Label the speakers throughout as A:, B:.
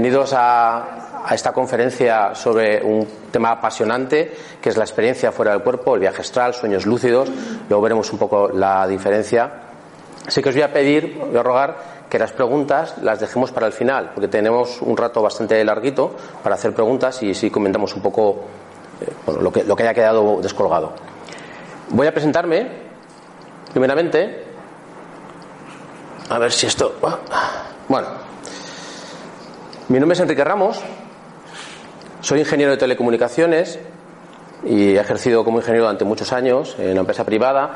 A: Bienvenidos a, esta conferencia sobre un tema apasionante que es la experiencia fuera del cuerpo, el viaje astral, sueños lúcidos. Luego veremos un poco la diferencia. Así que os voy a pedir, voy a rogar que las preguntas las dejemos para el final, porque tenemos un rato bastante larguito para hacer preguntas y si comentamos un poco eh, bueno, lo, que, lo que haya quedado descolgado. Voy a presentarme, primeramente. A ver si esto. Bueno. Mi nombre es Enrique Ramos, soy ingeniero de telecomunicaciones y he ejercido como ingeniero durante muchos años en una empresa privada.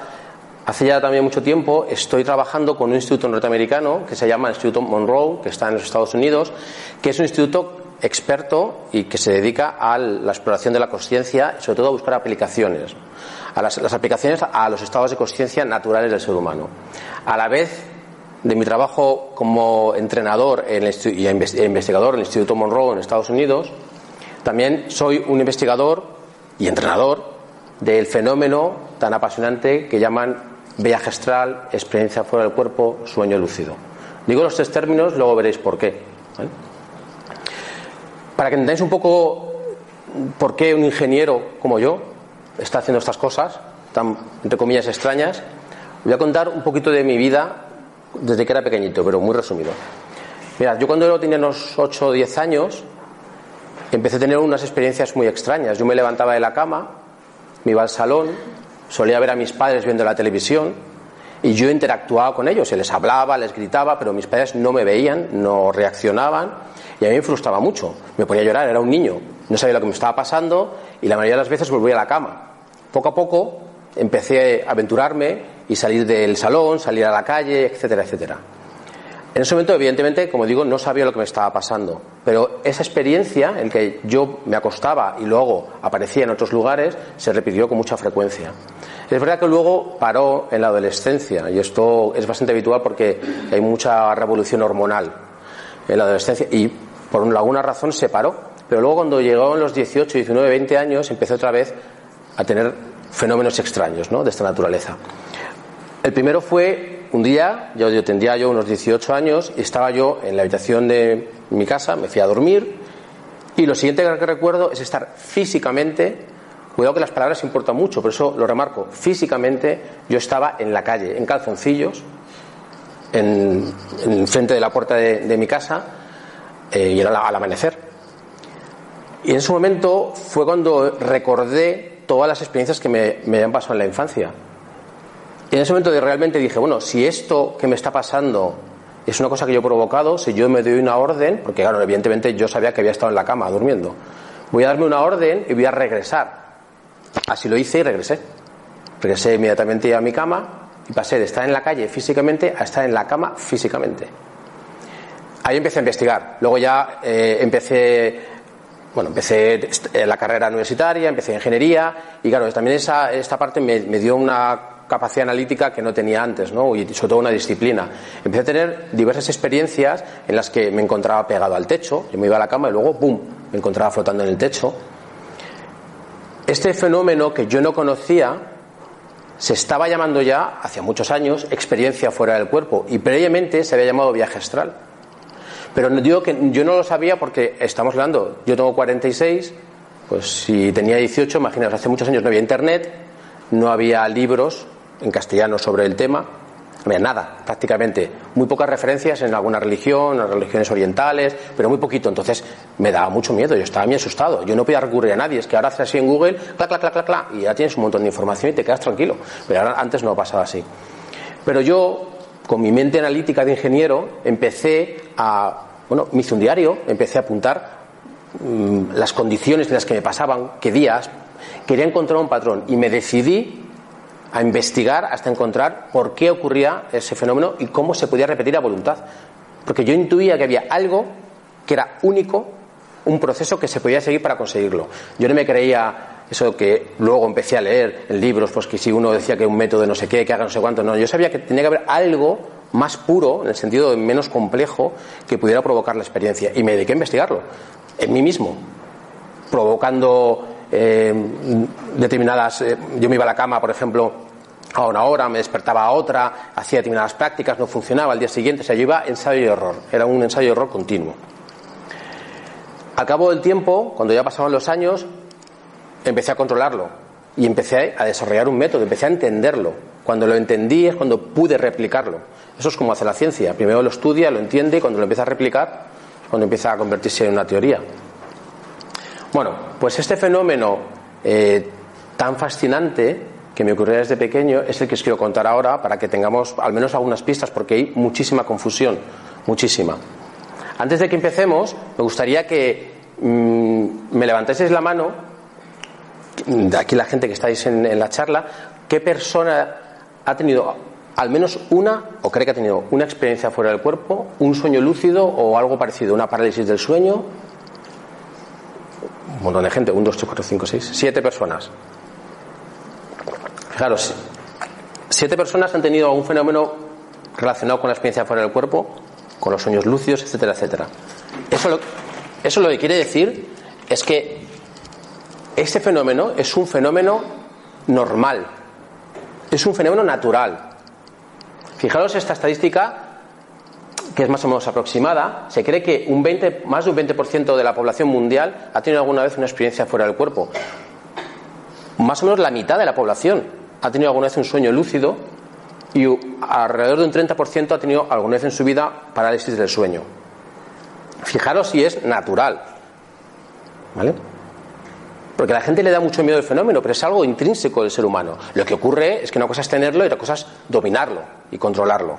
A: Hace ya también mucho tiempo estoy trabajando con un instituto norteamericano que se llama el Instituto Monroe, que está en los Estados Unidos, que es un instituto experto y que se dedica a la exploración de la conciencia y sobre todo a buscar aplicaciones, a las, las aplicaciones a los estados de conciencia naturales del ser humano. A la vez de mi trabajo como entrenador en y investigador en el Instituto Monroe en Estados Unidos, también soy un investigador y entrenador del fenómeno tan apasionante que llaman viaje astral, experiencia fuera del cuerpo, sueño lúcido. Digo los tres términos, luego veréis por qué. Para que entendáis un poco por qué un ingeniero como yo está haciendo estas cosas tan, entre comillas, extrañas, voy a contar un poquito de mi vida desde que era pequeñito, pero muy resumido. Mira, yo cuando tenía unos 8 o 10 años, empecé a tener unas experiencias muy extrañas. Yo me levantaba de la cama, me iba al salón, solía ver a mis padres viendo la televisión y yo interactuaba con ellos, se les hablaba, les gritaba, pero mis padres no me veían, no reaccionaban y a mí me frustraba mucho. Me ponía a llorar, era un niño, no sabía lo que me estaba pasando y la mayoría de las veces volvía a la cama. Poco a poco empecé a aventurarme y salir del salón, salir a la calle, etcétera, etcétera. En ese momento, evidentemente, como digo, no sabía lo que me estaba pasando, pero esa experiencia en que yo me acostaba y luego aparecía en otros lugares se repitió con mucha frecuencia. Es verdad que luego paró en la adolescencia y esto es bastante habitual porque hay mucha revolución hormonal en la adolescencia y por alguna razón se paró, pero luego cuando llegó en los 18, 19, 20 años empecé otra vez a tener fenómenos extraños ¿no? de esta naturaleza. El primero fue un día, yo, yo tendría yo unos 18 años, y estaba yo en la habitación de mi casa, me fui a dormir, y lo siguiente que recuerdo es estar físicamente, cuidado que las palabras importan mucho, por eso lo remarco, físicamente yo estaba en la calle, en calzoncillos, en, en frente de la puerta de, de mi casa, eh, y era al amanecer. Y en ese momento fue cuando recordé todas las experiencias que me, me habían pasado en la infancia. En ese momento realmente dije, bueno, si esto que me está pasando es una cosa que yo he provocado, si yo me doy una orden, porque claro, evidentemente yo sabía que había estado en la cama durmiendo, voy a darme una orden y voy a regresar. Así lo hice y regresé. Regresé inmediatamente a mi cama y pasé de estar en la calle físicamente a estar en la cama físicamente. Ahí empecé a investigar. Luego ya eh, empecé, bueno, empecé la carrera universitaria, empecé ingeniería y claro, también esa, esta parte me, me dio una capacidad analítica que no tenía antes, ¿no? y sobre todo una disciplina. Empecé a tener diversas experiencias en las que me encontraba pegado al techo, yo me iba a la cama y luego, ¡pum!, me encontraba flotando en el techo. Este fenómeno que yo no conocía se estaba llamando ya, hace muchos años, experiencia fuera del cuerpo y previamente se había llamado viaje astral. Pero digo que yo no lo sabía porque estamos hablando, yo tengo 46, pues si tenía 18, imaginaos, hace muchos años no había internet, no había libros en castellano sobre el tema. nada, prácticamente. Muy pocas referencias en alguna religión, en religiones orientales, pero muy poquito. Entonces me daba mucho miedo, yo estaba muy asustado. Yo no podía recurrir a nadie. Es que ahora haces así en Google, clac, clac, clac, clac, y ya tienes un montón de información y te quedas tranquilo. Pero antes no pasaba así. Pero yo, con mi mente analítica de ingeniero, empecé a. Bueno, me hice un diario, empecé a apuntar mm, las condiciones en las que me pasaban, qué días. Quería encontrar un patrón y me decidí a investigar hasta encontrar por qué ocurría ese fenómeno y cómo se podía repetir a voluntad. Porque yo intuía que había algo que era único, un proceso que se podía seguir para conseguirlo. Yo no me creía eso que luego empecé a leer en libros, pues que si uno decía que un método no sé qué, que haga no sé cuánto, no, yo sabía que tenía que haber algo más puro, en el sentido de menos complejo, que pudiera provocar la experiencia. Y me dediqué a investigarlo, en mí mismo, provocando eh, determinadas. Eh, yo me iba a la cama, por ejemplo, a una hora, me despertaba a otra, hacía determinadas prácticas, no funcionaba, al día siguiente, o yo iba ensayo y error, era un ensayo y error continuo. Al cabo del tiempo, cuando ya pasaban los años, empecé a controlarlo y empecé a desarrollar un método, empecé a entenderlo. Cuando lo entendí es cuando pude replicarlo. Eso es como hace la ciencia. Primero lo estudia, lo entiende y cuando lo empieza a replicar, cuando empieza a convertirse en una teoría. Bueno, pues este fenómeno eh, tan fascinante que me ocurrió desde pequeño es el que os quiero contar ahora para que tengamos al menos algunas pistas porque hay muchísima confusión, muchísima. Antes de que empecemos, me gustaría que mm, me levantaseis la mano, de aquí la gente que estáis en, en la charla, qué persona ha tenido al menos una, o cree que ha tenido una experiencia fuera del cuerpo, un sueño lúcido o algo parecido, una parálisis del sueño. Un montón de gente, un, dos, tres, cuatro, cinco, seis, siete personas. Fijaros, siete personas han tenido algún fenómeno relacionado con la experiencia fuera del cuerpo, con los sueños lúcidos, etcétera, etcétera. Eso lo, eso lo que quiere decir es que este fenómeno es un fenómeno normal, es un fenómeno natural. Fijaros esta estadística que es más o menos aproximada, se cree que un 20, más de un 20% de la población mundial ha tenido alguna vez una experiencia fuera del cuerpo. Más o menos la mitad de la población ha tenido alguna vez un sueño lúcido y alrededor de un 30% ha tenido alguna vez en su vida parálisis del sueño. Fijaros si es natural. ¿Vale? Porque a la gente le da mucho miedo el fenómeno, pero es algo intrínseco del ser humano. Lo que ocurre es que una cosa es tenerlo y otra cosa es dominarlo y controlarlo.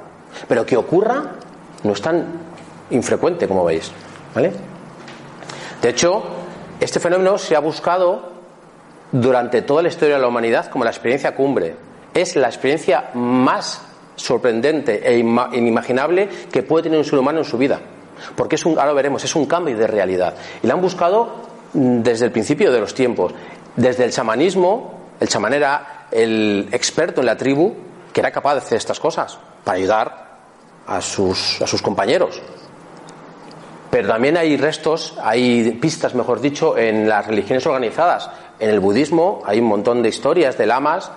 A: Pero que ocurra no es tan infrecuente como veis. ¿Vale? De hecho, este fenómeno se ha buscado durante toda la historia de la humanidad como la experiencia cumbre. Es la experiencia más sorprendente e inimaginable que puede tener un ser humano en su vida. Porque es un, ahora veremos, es un cambio de realidad. Y la han buscado mm, desde el principio de los tiempos. Desde el chamanismo, el chamán era el experto en la tribu que era capaz de hacer estas cosas para ayudar a sus, a sus compañeros. Pero también hay restos, hay pistas, mejor dicho, en las religiones organizadas. En el budismo hay un montón de historias de lamas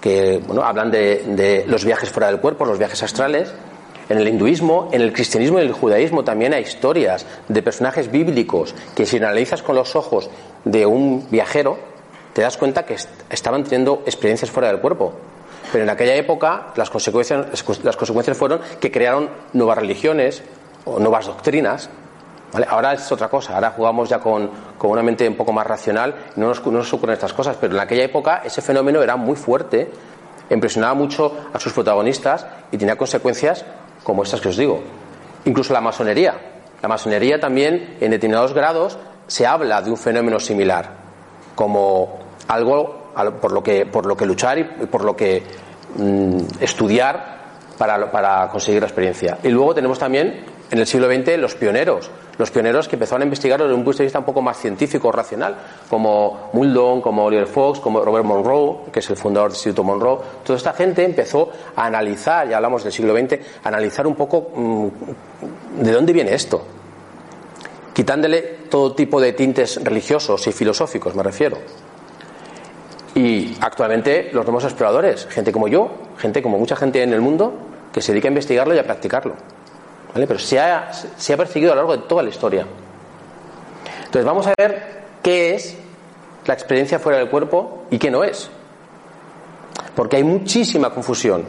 A: que bueno, hablan de, los viajes fuera del cuerpo, los viajes astrales. En el hinduismo, en el cristianismo y en el judaísmo también hay historias de personajes bíblicos que si analizas con los ojos de un viajero, te das cuenta que estaban teniendo experiencias fuera del cuerpo. Pero en aquella época las consecuencias, las consecuencias fueron que crearon nuevas religiones o nuevas doctrinas Ahora es otra cosa, ahora jugamos ya con, una mente un poco más racional no nos, no ocurren estas cosas, pero en aquella época ese fenómeno era muy fuerte, impresionaba mucho a sus protagonistas y tenía consecuencias como estas que os digo. Incluso la masonería. La masonería también, en determinados grados, se habla de un fenómeno similar, como algo por lo que, por lo que luchar y por lo que mm, estudiar para, para conseguir la experiencia. Y luego tenemos también en el siglo XX los pioneros, los pioneros que empezaron a investigar desde un punto de vista un poco más científico, racional, como Muldoon, como Oliver Fox, como Robert Monroe, que es el fundador del Instituto Monroe. Toda esta gente empezó a analizar, ya hablamos del siglo XX, a analizar un poco mm, de dónde viene esto, quitándole todo tipo de tintes religiosos y filosóficos, me refiero. Y actualmente los nuevos exploradores, gente como yo, gente como mucha gente en el mundo, que se dedica a investigarlo y a practicarlo. Pero se ha, se ha perseguido a lo largo de toda la historia. Entonces vamos a ver qué es la experiencia fuera del cuerpo y qué no es. Porque hay muchísima confusión.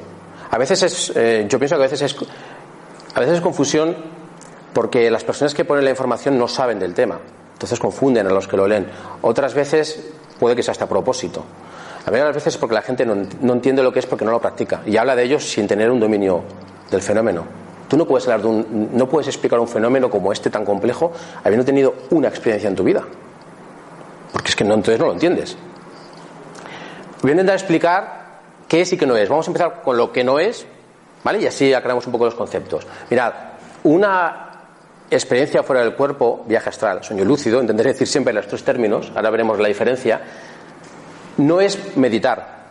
A: A veces es, eh, yo pienso que a veces es, a veces es confusión porque las personas que ponen la información no saben del tema, entonces confunden a los que lo leen. Otras veces puede que sea hasta propósito. A veces es porque la gente no entiende lo que es porque no lo practica y habla de ellos sin tener un dominio del fenómeno. Tú no puedes, hablar de un, no puedes explicar un fenómeno como este tan complejo habiendo tenido una experiencia en tu vida. Porque es que no, entonces no lo entiendes. Voy a intentar explicar qué es y qué no es. Vamos a empezar con lo que no es, ¿vale? Y así aclaramos un poco los conceptos. Mirad, una experiencia fuera del cuerpo, viaje astral, sueño lúcido, intentaré decir siempre los tres términos, ahora veremos la diferencia, no es meditar,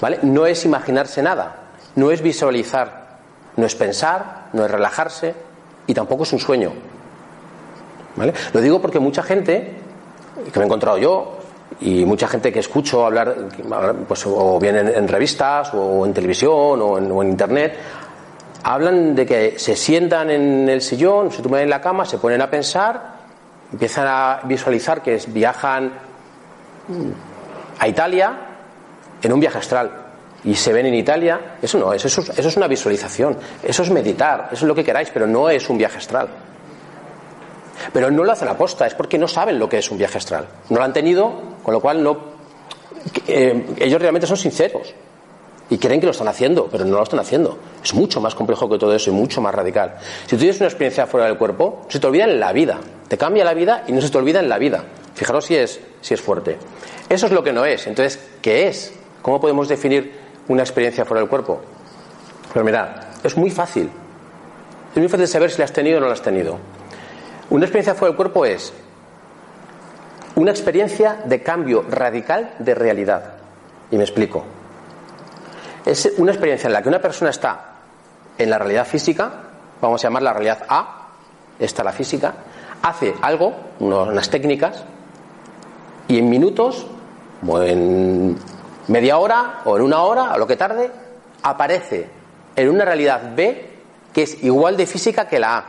A: ¿vale? No es imaginarse nada, no es visualizar, no es pensar, no es relajarse y tampoco es un sueño. ¿Vale? Lo digo porque mucha gente, que me he encontrado yo, y mucha gente que escucho hablar, pues, o bien en, revistas, o en televisión, o en, internet, hablan de que se sientan en el sillón, se toman en la cama, se ponen a pensar, empiezan a visualizar que viajan a Italia en un viaje astral y se ven en Italia, eso no es, eso, eso es una visualización, eso es meditar, eso es lo que queráis, pero no es un viaje astral. Pero no lo hacen aposta, es porque no saben lo que es un viaje astral. No lo han tenido, con lo cual no. Eh, ellos realmente son sinceros y creen que lo están haciendo, pero no lo están haciendo. Es mucho más complejo que todo eso y mucho más radical. Si tú tienes una experiencia fuera del cuerpo, se te olvida en la vida. Te cambia la vida y no se te olvida en la vida. Fijaros si es, si es fuerte. Eso es lo que no es. Entonces, ¿qué es? ¿Cómo podemos definir una experiencia fuera del cuerpo? Pero mirad, es muy fácil. Es muy fácil saber si la has tenido o no la has tenido. Una experiencia fuera del cuerpo es una experiencia de cambio radical de realidad. Y me explico. Es una experiencia en la que una persona está en la realidad física, vamos a llamar la realidad A, está la física, hace algo, unas técnicas, y en minutos, o en media hora o en una hora, o lo que tarde, aparece en una realidad B que es igual de física que la A.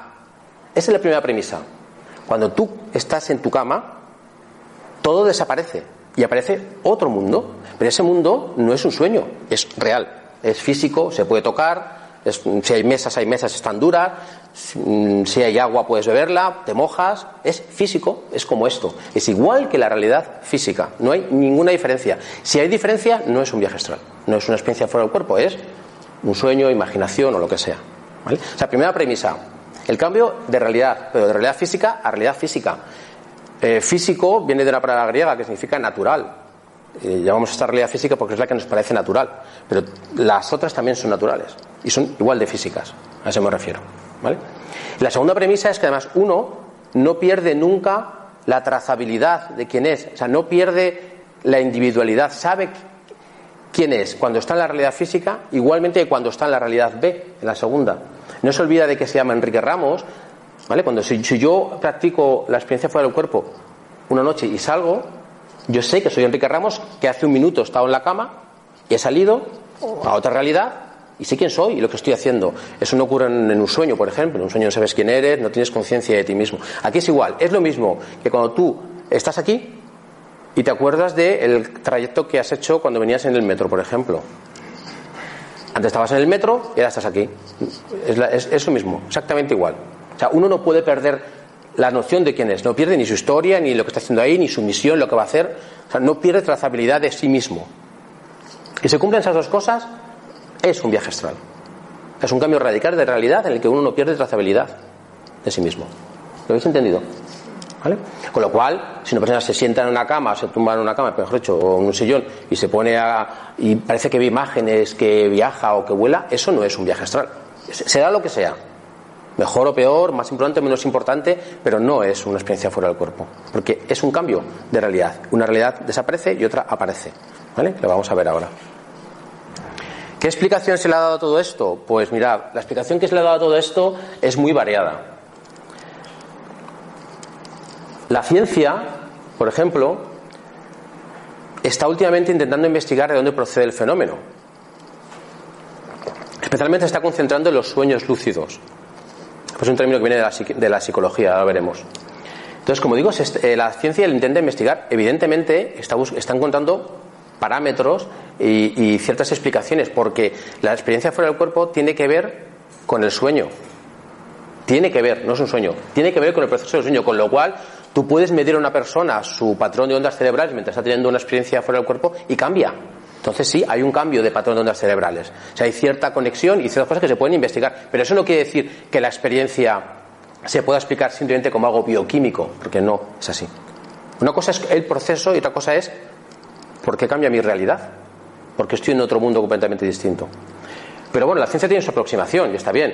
A: Esa es la primera premisa. Cuando tú estás en tu cama, todo desaparece y aparece otro mundo, pero ese mundo no es un sueño, es real, es físico, se puede tocar, si hay mesas, hay mesas, están duras, si hay agua puedes beberla, te mojas, es físico, es como esto, es igual que la realidad física, no hay ninguna diferencia. Si hay diferencia, no es un viaje astral, no es una experiencia fuera del cuerpo, es un sueño, imaginación o lo que sea. ¿vale? O sea, primera premisa, el cambio de realidad, pero de realidad física a realidad física. Eh, físico viene de una palabra griega que significa natural, eh, llamamos esta realidad física porque es la que nos parece natural, pero las otras también son naturales y son igual de físicas, a eso me refiero. ¿Vale? la segunda premisa es que además uno no pierde nunca la trazabilidad de quién es, o sea, no pierde la individualidad, sabe quién es cuando está en la realidad física, igualmente que cuando está en la realidad B, en la segunda. No se olvida de que se llama Enrique Ramos, ¿vale? Cuando si yo practico la experiencia fuera del cuerpo una noche y salgo, yo sé que soy Enrique Ramos, que hace un minuto he estado en la cama y he salido a otra realidad y sé quién soy y lo que estoy haciendo. Eso no ocurre en, un sueño, por ejemplo. En un sueño no sabes quién eres, no tienes conciencia de ti mismo. Aquí es igual. Es lo mismo que cuando tú estás aquí y te acuerdas del trayecto que has hecho cuando venías en el metro, por ejemplo. Antes estabas en el metro y ahora estás aquí. Es, lo mismo, exactamente igual. O sea, uno no puede perder la noción de quién es. No pierde ni su historia, ni lo que está haciendo ahí, ni su misión, lo que va a hacer. O sea, no pierde trazabilidad de sí mismo. Y se cumplen esas dos cosas, es un viaje astral. Es un cambio radical de realidad en el que uno no pierde trazabilidad de sí mismo. ¿Lo habéis entendido? ¿Vale? Con lo cual, si una persona se sienta en una cama, se tumba en una cama, mejor dicho, o en un sillón, y se pone a. y parece que ve imágenes, que viaja o que vuela, eso no es un viaje astral. Será lo que sea. Mejor o peor, más importante o menos importante, pero no es una experiencia fuera del cuerpo. Porque es un cambio de realidad. Una realidad desaparece y otra aparece. ¿Vale? Lo vamos a ver ahora. ¿Qué explicación se le ha dado a todo esto? Pues mirad, la explicación que se le ha dado a todo esto es muy variada. La ciencia, por ejemplo, está últimamente intentando investigar de dónde procede el fenómeno. Especialmente se está concentrando en los sueños lúcidos. Es un término que viene de la, psicología, ahora veremos. Entonces, como digo, eh, la ciencia intenta investigar. Evidentemente, está, encontrando parámetros y, ciertas explicaciones, porque la experiencia fuera del cuerpo tiene que ver con el sueño. Tiene que ver, no es un sueño, tiene que ver con el proceso del sueño, con lo cual tú puedes medir a una persona su patrón de ondas cerebrales mientras está teniendo una experiencia fuera del cuerpo y cambia. Entonces sí, hay un cambio de patrón de ondas cerebrales. O sea, hay cierta conexión y ciertas cosas que se pueden investigar. Pero eso no quiere decir que la experiencia se pueda explicar simplemente como algo bioquímico, porque no es así. Una cosa es el proceso y otra cosa es por qué cambia mi realidad, porque estoy en otro mundo completamente distinto. Pero bueno, la ciencia tiene su aproximación y está bien.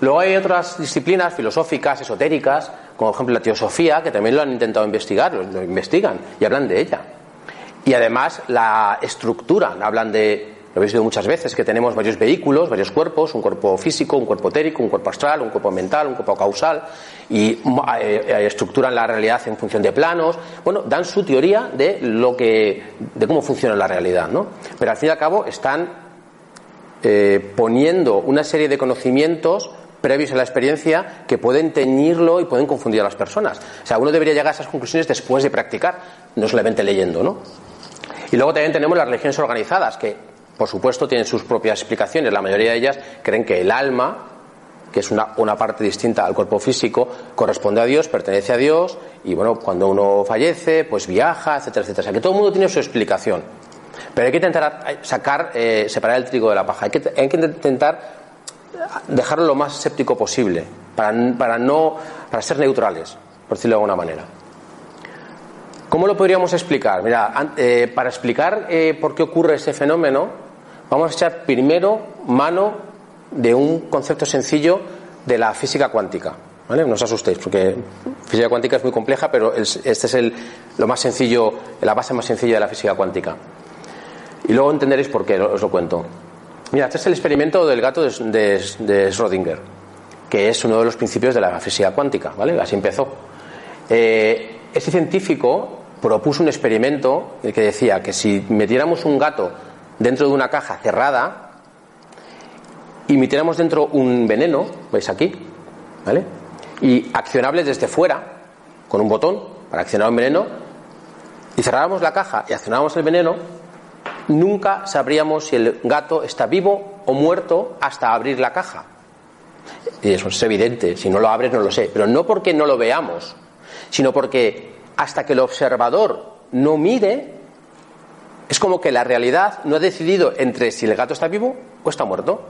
A: Luego hay otras disciplinas filosóficas, esotéricas, como por ejemplo la teosofía, que también lo han intentado investigar, lo, investigan y hablan de ella. Y además la estructura, hablan de lo habéis visto muchas veces, que tenemos varios vehículos, varios cuerpos, un cuerpo físico, un cuerpo etérico, un cuerpo astral, un cuerpo mental, un cuerpo causal, y eh, eh, estructuran la realidad en función de planos. Bueno, dan su teoría de lo que, de cómo funciona la realidad, ¿no? Pero al fin y al cabo están eh, poniendo una serie de conocimientos previos a la experiencia que pueden teñirlo y pueden confundir a las personas. O sea, uno debería llegar a esas conclusiones después de practicar, no solamente leyendo, ¿no? Y luego también tenemos las religiones organizadas, que por supuesto, tienen sus propias explicaciones. La mayoría de ellas creen que el alma, que es una, una, parte distinta al cuerpo físico, corresponde a Dios, pertenece a Dios, y bueno, cuando uno fallece, pues viaja, etcétera, etcétera. O sea, que todo el mundo tiene su explicación. Pero hay que intentar sacar, eh, separar el trigo de la paja. Hay que, hay que intentar dejarlo lo más escéptico posible, para, para, no, para ser neutrales, por decirlo de alguna manera. ¿Cómo lo podríamos explicar? Mira, eh, para explicar eh, por qué ocurre ese fenómeno, vamos a echar primero mano de un concepto sencillo de la física cuántica. ¿Vale? No os asustéis, porque física cuántica es muy compleja, pero este es el, lo más sencillo, la base más sencilla de la física cuántica. Y luego entenderéis por qué, os lo cuento. Mira, este es el experimento del gato de, de, Schrödinger, que es uno de los principios de la física cuántica, ¿vale? Así empezó. Eh, este científico propuso un experimento que decía que si metiéramos un gato dentro de una caja cerrada y metiéramos dentro un veneno, veis aquí, ¿vale? Y accionable desde fuera, con un botón para accionar un veneno, y cerráramos la caja y accionáramos el veneno, nunca sabríamos si el gato está vivo o muerto hasta abrir la caja. Y eso es evidente, si no lo abres no lo sé, pero no porque no lo veamos, sino porque hasta que el observador no mire, es como que la realidad no ha decidido entre si el gato está vivo o está muerto.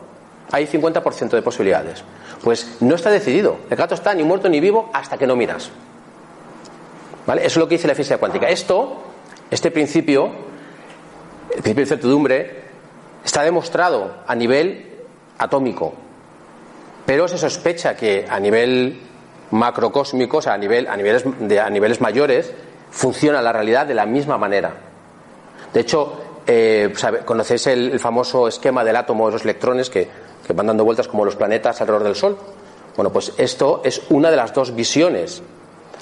A: Hay 50% de posibilidades. Pues no está decidido. El gato está ni muerto ni vivo hasta que no miras. ¿Vale? Eso es lo que dice la física cuántica. Esto, este principio, el principio de certidumbre, está demostrado a nivel atómico. Pero se sospecha que a nivel macrocósmicos a, nivel, a, niveles, de, a niveles mayores, funciona la realidad de la misma manera. De hecho, eh, ¿conocéis el, famoso esquema del átomo de los electrones que, que van dando vueltas como los planetas alrededor del Sol? Bueno, pues esto es una de las dos visiones.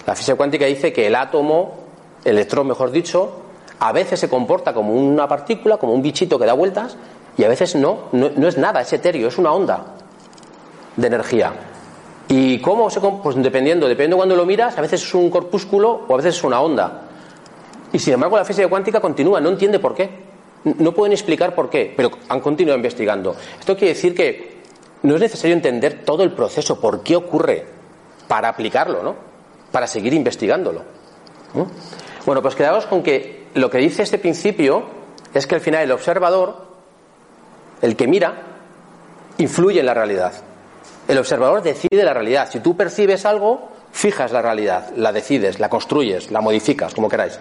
A: La física cuántica dice que el átomo, el electrón mejor dicho, a veces se comporta como una partícula, como un bichito que da vueltas, y a veces no, no, no es nada, es etéreo, es una onda de energía. ¿Y cómo se Pues dependiendo, dependiendo cuando lo miras, a veces es un corpúsculo o a veces es una onda. Y sin embargo la física cuántica continúa, no entiende por qué. No pueden explicar por qué, pero han continuado investigando. Esto quiere decir que no es necesario entender todo el proceso, por qué ocurre, para aplicarlo, ¿no? Para seguir investigándolo. Bueno, pues quedaos con que lo que dice este principio es que al final el observador, el que mira, influye en la realidad. El observador decide la realidad. Si tú percibes algo, fijas la realidad, la decides, la construyes, la modificas, como queráis.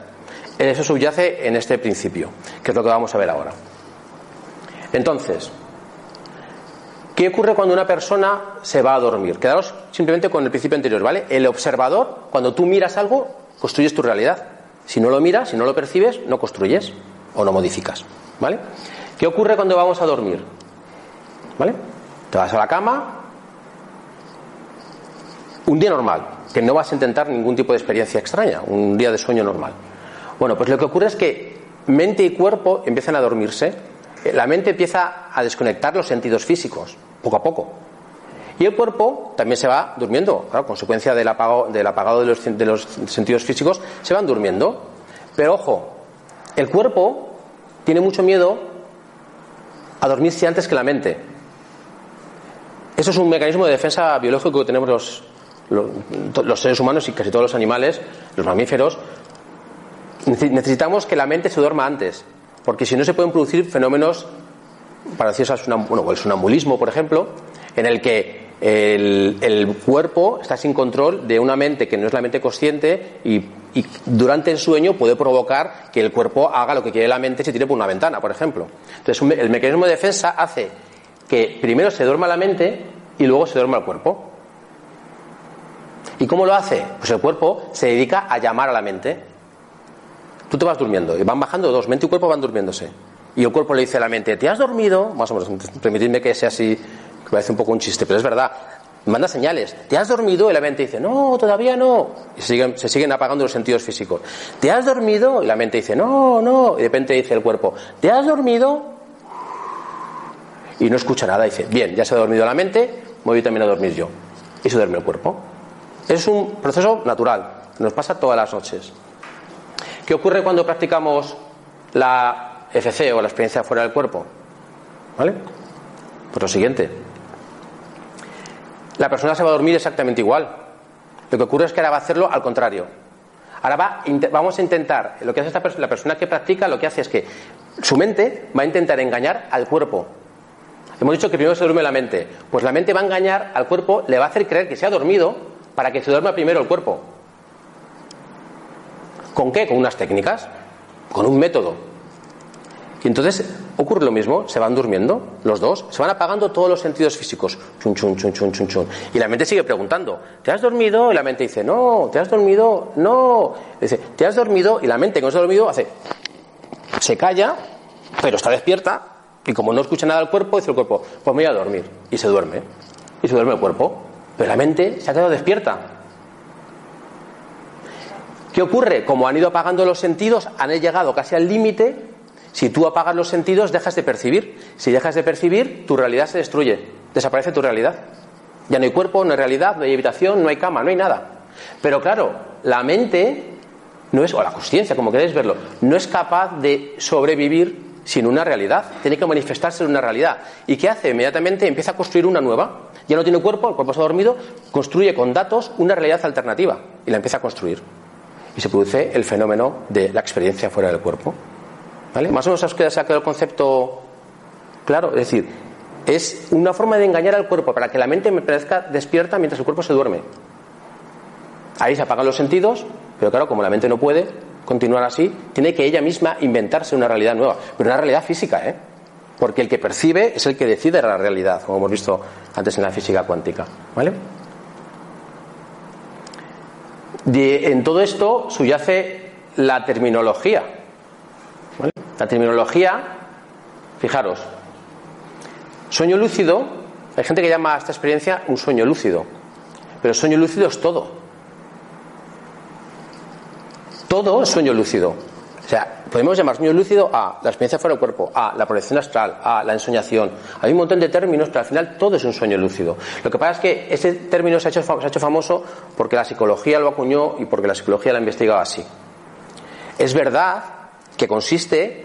A: Eso subyace en este principio, que es lo que vamos a ver ahora. Entonces, ¿qué ocurre cuando una persona se va a dormir? Quedaros simplemente con el principio anterior, ¿vale? El observador, cuando tú miras algo, construyes tu realidad. Si no lo miras, si no lo percibes, no construyes o no modificas, ¿vale? ¿Qué ocurre cuando vamos a dormir? ¿Vale? Te vas a la cama, un día normal, que no vas a intentar ningún tipo de experiencia extraña, un día de sueño normal. Bueno, pues lo que ocurre es que mente y cuerpo empiezan a dormirse, eh, la mente empieza a desconectar los sentidos físicos, poco a poco. Y el cuerpo también se va durmiendo, claro, consecuencia del apagado, del apagado de, los, de los sentidos físicos, se van durmiendo. Pero ojo, el cuerpo tiene mucho miedo a dormirse antes que la mente. Eso es un mecanismo de defensa biológico que tenemos los, los, seres humanos y casi todos los animales, los mamíferos. Necesitamos que la mente se duerma antes, porque si no se pueden producir fenómenos parecidos al bueno, el sonambulismo, por ejemplo, en el que el, cuerpo está sin control de una mente que no es la mente consciente y, y, durante el sueño puede provocar que el cuerpo haga lo que quiere la mente y se tire por una ventana, por ejemplo. Entonces, el mecanismo de defensa hace que primero se duerma la mente y luego se duerma el cuerpo. ¿Y cómo lo hace? Pues el cuerpo se dedica a llamar a la mente. Tú te vas durmiendo y van bajando dos, mente y cuerpo van durmiéndose. Y el cuerpo le dice a la mente, ¿te has dormido? Más o menos, permitidme que sea así, que parece un poco un chiste, pero es verdad. Manda señales, ¿te has dormido? Y la mente dice, no, todavía no. Y se siguen, apagando los sentidos físicos. ¿Te has dormido? Y la mente dice, no, no. Y de repente dice el cuerpo, ¿te has dormido? Y no escucha nada. Dice, bien, ya se ha dormido la mente, voy también a dormir yo. Y se duerme el cuerpo. Es un proceso natural, nos pasa todas las noches. ¿Qué ocurre cuando practicamos la FC o la experiencia fuera del cuerpo? ¿Vale? Pues lo siguiente. La persona se va a dormir exactamente igual. Lo que ocurre es que ahora va a hacerlo al contrario. Ahora va, vamos a intentar, lo que hace esta persona, la persona que practica, lo que hace es que su mente va a intentar engañar al cuerpo. Hemos dicho que primero se duerme la mente. Pues la mente va a engañar al cuerpo, le va a hacer creer que se ha dormido para que se duerma primero el cuerpo. ¿Con qué? Con unas técnicas, con un método. Y entonces ocurre lo mismo, se van durmiendo los dos, se van apagando todos los sentidos físicos. Chun, chun, chun, chun, chun, chun. Y la mente sigue preguntando, ¿te has dormido? Y la mente dice, no, ¿te has dormido? No. dice, ¿te has dormido? Y la mente, cuando se ha dormido, hace, se calla, pero está despierta. Y como no escucha nada el cuerpo, dice el cuerpo, pues me voy a dormir. Y se duerme. Y se duerme el cuerpo. Pero la mente se ha quedado despierta. ¿Qué ocurre? Como han ido apagando los sentidos, han llegado casi al límite. Si tú apagas los sentidos, dejas de percibir. Si dejas de percibir, tu realidad se destruye. Desaparece tu realidad. Ya no hay cuerpo, no hay realidad, no hay habitación, no hay cama, no hay nada. Pero claro, la mente no es, o la conciencia, como queréis verlo, no es capaz de sobrevivir sin una realidad. Tiene que manifestarse en una realidad. ¿Y qué hace? Inmediatamente empieza a construir una nueva. Ya no tiene cuerpo, el cuerpo está dormido, construye con datos una realidad alternativa y la empieza a construir. Y se produce el fenómeno de la experiencia fuera del cuerpo. ¿Vale? Más o menos os queda quedado el concepto claro. Es decir, es una forma de engañar al cuerpo para que la mente me parezca despierta mientras el cuerpo se duerme. Ahí se apagan los sentidos, pero claro, como la mente no puede, continuar así, tiene que ella misma inventarse una realidad nueva, pero una realidad física, ¿eh? Porque el que percibe es el que decide la realidad, como hemos visto antes en la física cuántica, ¿vale? en todo esto subyace la terminología. La terminología, fijaros, sueño lúcido, hay gente que llama a esta experiencia un sueño lúcido, pero sueño lúcido es todo. Todo es sueño lúcido. O sea, podemos llamar sueño lúcido a la experiencia fuera del cuerpo, a la proyección astral, a la ensoñación. Hay un montón de términos, pero al final todo es un sueño lúcido. Lo que pasa es que ese término se ha hecho, famoso porque la psicología lo acuñó y porque la psicología la ha investigado así. Es verdad que consiste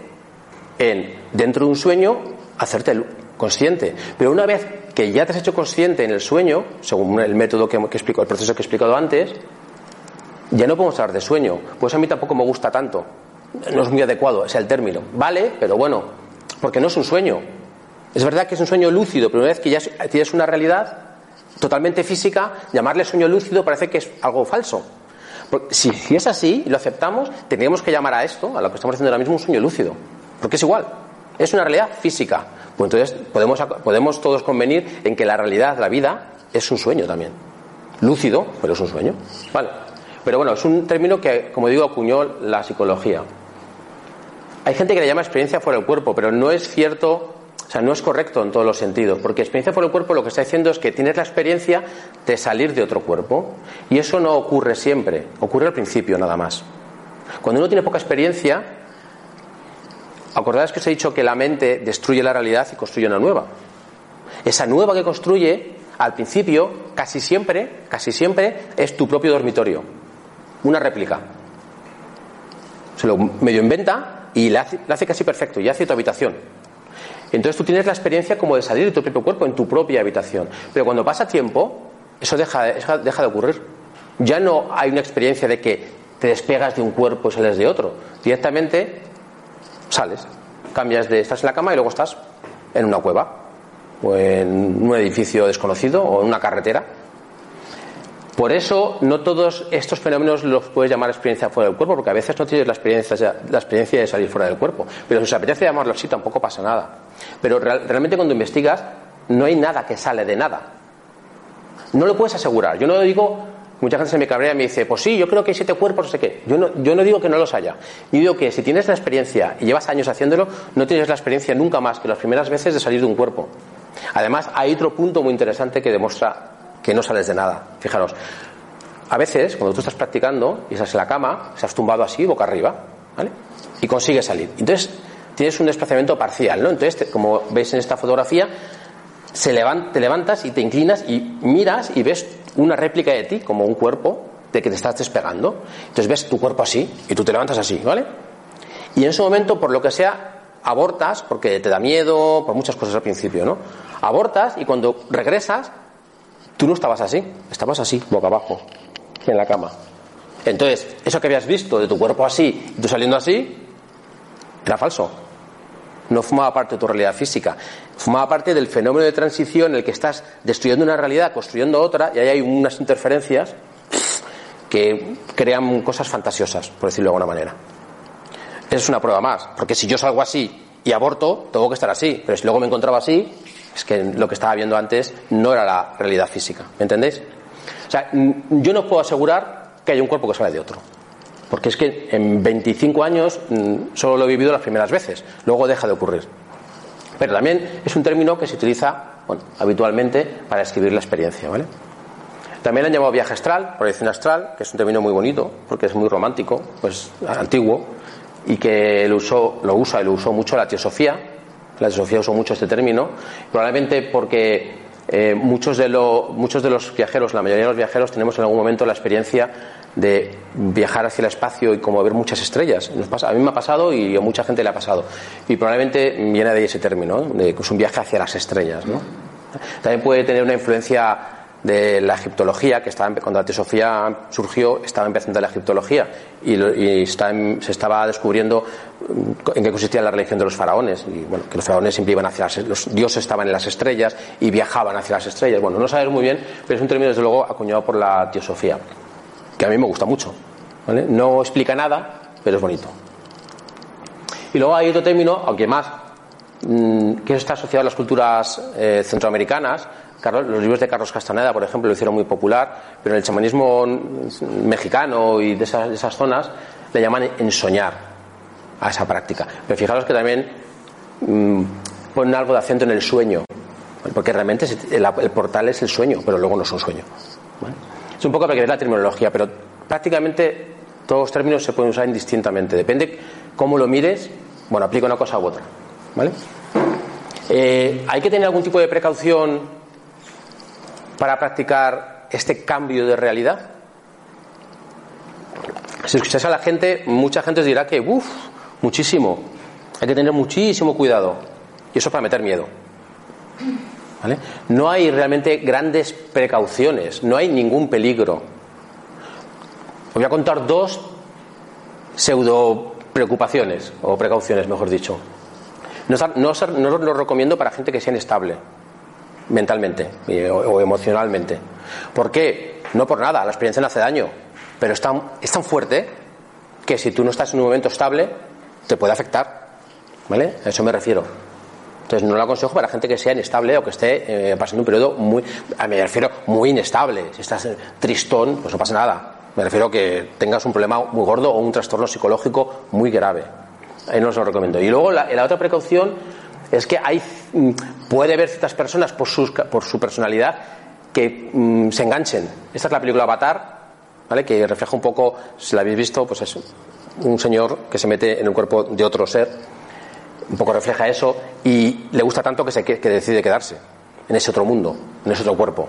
A: en, dentro de un sueño, hacerte consciente. Pero una vez que ya te has hecho consciente en el sueño, según el método que, que explico, el proceso que he explicado antes, ya no podemos hablar de sueño, pues a mí tampoco me gusta tanto. No es muy adecuado, es el término. Vale, pero bueno, porque no es un sueño. Es verdad que es un sueño lúcido, pero una vez que ya tienes una realidad totalmente física, llamarle sueño lúcido parece que es algo falso. si, si, es así y lo aceptamos, tendríamos que llamar a esto, a lo que estamos haciendo ahora mismo, un sueño lúcido. Porque es igual, es una realidad física. Pues entonces podemos, podemos todos convenir en que la realidad, la vida, es un sueño también. Lúcido, pero es un sueño. Vale. Pero bueno, es un término que, como digo, acuñó la psicología. Hay gente que le llama experiencia fuera del cuerpo, pero no es cierto, o sea, no es correcto en todos los sentidos, porque experiencia fuera del cuerpo lo que está diciendo es que tienes la experiencia de salir de otro cuerpo, y eso no ocurre siempre, ocurre al principio nada más. Cuando uno tiene poca experiencia, acordáis que os he dicho que la mente destruye la realidad y construye una nueva. Esa nueva que construye, al principio, casi siempre, casi siempre, es tu propio dormitorio una réplica. Se lo medio inventa, y le hace, casi perfecto y hace tu habitación. Entonces tú tienes la experiencia como de salir de tu propio cuerpo en tu propia habitación. Pero cuando pasa tiempo, eso deja, deja de ocurrir. Ya no hay una experiencia de que te despegas de un cuerpo y sales de otro. Directamente sales, cambias de estás en la cama y luego estás en una cueva o en un edificio desconocido o en una carretera. Por eso no todos estos fenómenos los puedes llamar experiencia fuera del cuerpo, porque a veces no tienes la experiencia, de salir fuera del cuerpo. Pero si se apetece llamarlo así tampoco pasa nada. Pero realmente cuando investigas no hay nada que sale de nada. No lo puedes asegurar. Yo no digo, mucha gente se me cabrea y me dice, pues sí, yo creo que hay siete cuerpos, no sé qué. Yo no, yo no digo que no los haya. Yo digo que si tienes la experiencia y llevas años haciéndolo, no tienes la experiencia nunca más que las primeras veces de salir de un cuerpo. Además, hay otro punto muy interesante que demuestra que no sales de nada. Fijaros, a veces cuando tú estás practicando y estás en la cama, estás tumbado así, boca arriba, ¿vale? Y consigues salir. Entonces, tienes un desplazamiento parcial, ¿no? Entonces, como veis en esta fotografía, te levantas y te inclinas y miras y ves una réplica de ti, como un cuerpo, de que te estás despegando. Entonces ves tu cuerpo así y tú te levantas así, ¿vale? Y en ese momento, por lo que sea, abortas porque te da miedo, por muchas cosas al principio, ¿no? Abortas y cuando regresas, tú no estabas así, estabas así, boca abajo, en la cama. Entonces, eso que habías visto de tu cuerpo así tú saliendo así, era falso. No formaba parte de tu realidad física. Formaba parte del fenómeno de transición en el que estás destruyendo una realidad, construyendo otra, y ahí hay unas interferencias que crean cosas fantasiosas, por decirlo de alguna manera es una prueba más. Porque si yo salgo así y aborto, tengo que estar así. Pero si luego me encontraba así, es que lo que estaba viendo antes no era la realidad física. ¿Me entendéis? O sea, yo no puedo asegurar que haya un cuerpo que sale de otro. Porque es que en 25 años solo lo he vivido las primeras veces. Luego deja de ocurrir. Pero también es un término que se utiliza bueno, habitualmente para escribir la experiencia. ¿vale? También le han llamado viaje astral, proyección astral, que es un término muy bonito, porque es muy romántico, pues antiguo, y que lo, usó, lo usa y lo usó mucho la teosofía. La teosofía usó mucho este término, probablemente porque eh, muchos, de muchos de los viajeros, la mayoría de los viajeros, tenemos en algún momento la experiencia de viajar hacia el espacio y como ver muchas estrellas. A mí me ha pasado y a mucha gente le ha pasado. Y probablemente viene de ese término, de que es un viaje hacia las estrellas. ¿no? También puede tener una influencia de la egiptología, que estaba, cuando la teosofía surgió, estaba empezando la egiptología y, se estaba descubriendo mm, en qué consistía la religión de los faraones. Y bueno, que los faraones siempre iban hacia las, los dioses estaban en las estrellas y viajaban hacia las estrellas. Bueno, no sabes muy bien, pero es un término desde luego acuñado por la teosofía, que a mí me gusta mucho. No explica nada, pero es bonito. Y luego hay otro término, aunque más, mm, que está asociado a las culturas eh, centroamericanas, los libros de Carlos Castaneda, por ejemplo, lo hicieron muy popular, pero en el chamanismo mexicano y de esas, zonas le llaman ensoñar a esa práctica. Pero fijaros que también mm, ponen algo de acento en el sueño, porque realmente el, portal es el sueño, pero luego no es un sueño. Es un poco para la terminología, pero prácticamente todos los términos se pueden usar indistintamente. Depende cómo lo mires, bueno, aplica una cosa u otra. ¿Vale? Eh, hay que tener algún tipo de precaución para practicar este cambio de realidad? Si escucháis a la gente, mucha gente os dirá que, uff, muchísimo. Hay que tener muchísimo cuidado. Y eso para meter miedo. ¿Vale? No hay realmente grandes precauciones, no hay ningún peligro. Os voy a contar dos pseudo preocupaciones, o precauciones, mejor dicho. No, no, no lo recomiendo para gente que sea inestable mentalmente o, emocionalmente. ¿Por qué? No por nada, la experiencia no hace daño, pero es tan, es tan fuerte que si tú no estás en un momento estable, te puede afectar. ¿Vale? A eso me refiero. Entonces no lo aconsejo para gente que sea inestable o que esté eh, pasando un periodo muy, me refiero muy inestable. Si estás tristón, pues no pasa nada. Me refiero a que tengas un problema muy gordo o un trastorno psicológico muy grave. Ahí no os lo recomiendo. Y luego la otra precaución es que hay, mm, puede haber ciertas personas por, por su personalidad que mm, se enganchen. Esta es la película Avatar, ¿vale? que refleja un poco, si la habéis visto, pues es un señor que se mete en el cuerpo de otro ser, un poco refleja eso, y le gusta tanto que, se, que decide quedarse en ese otro mundo, en ese otro cuerpo.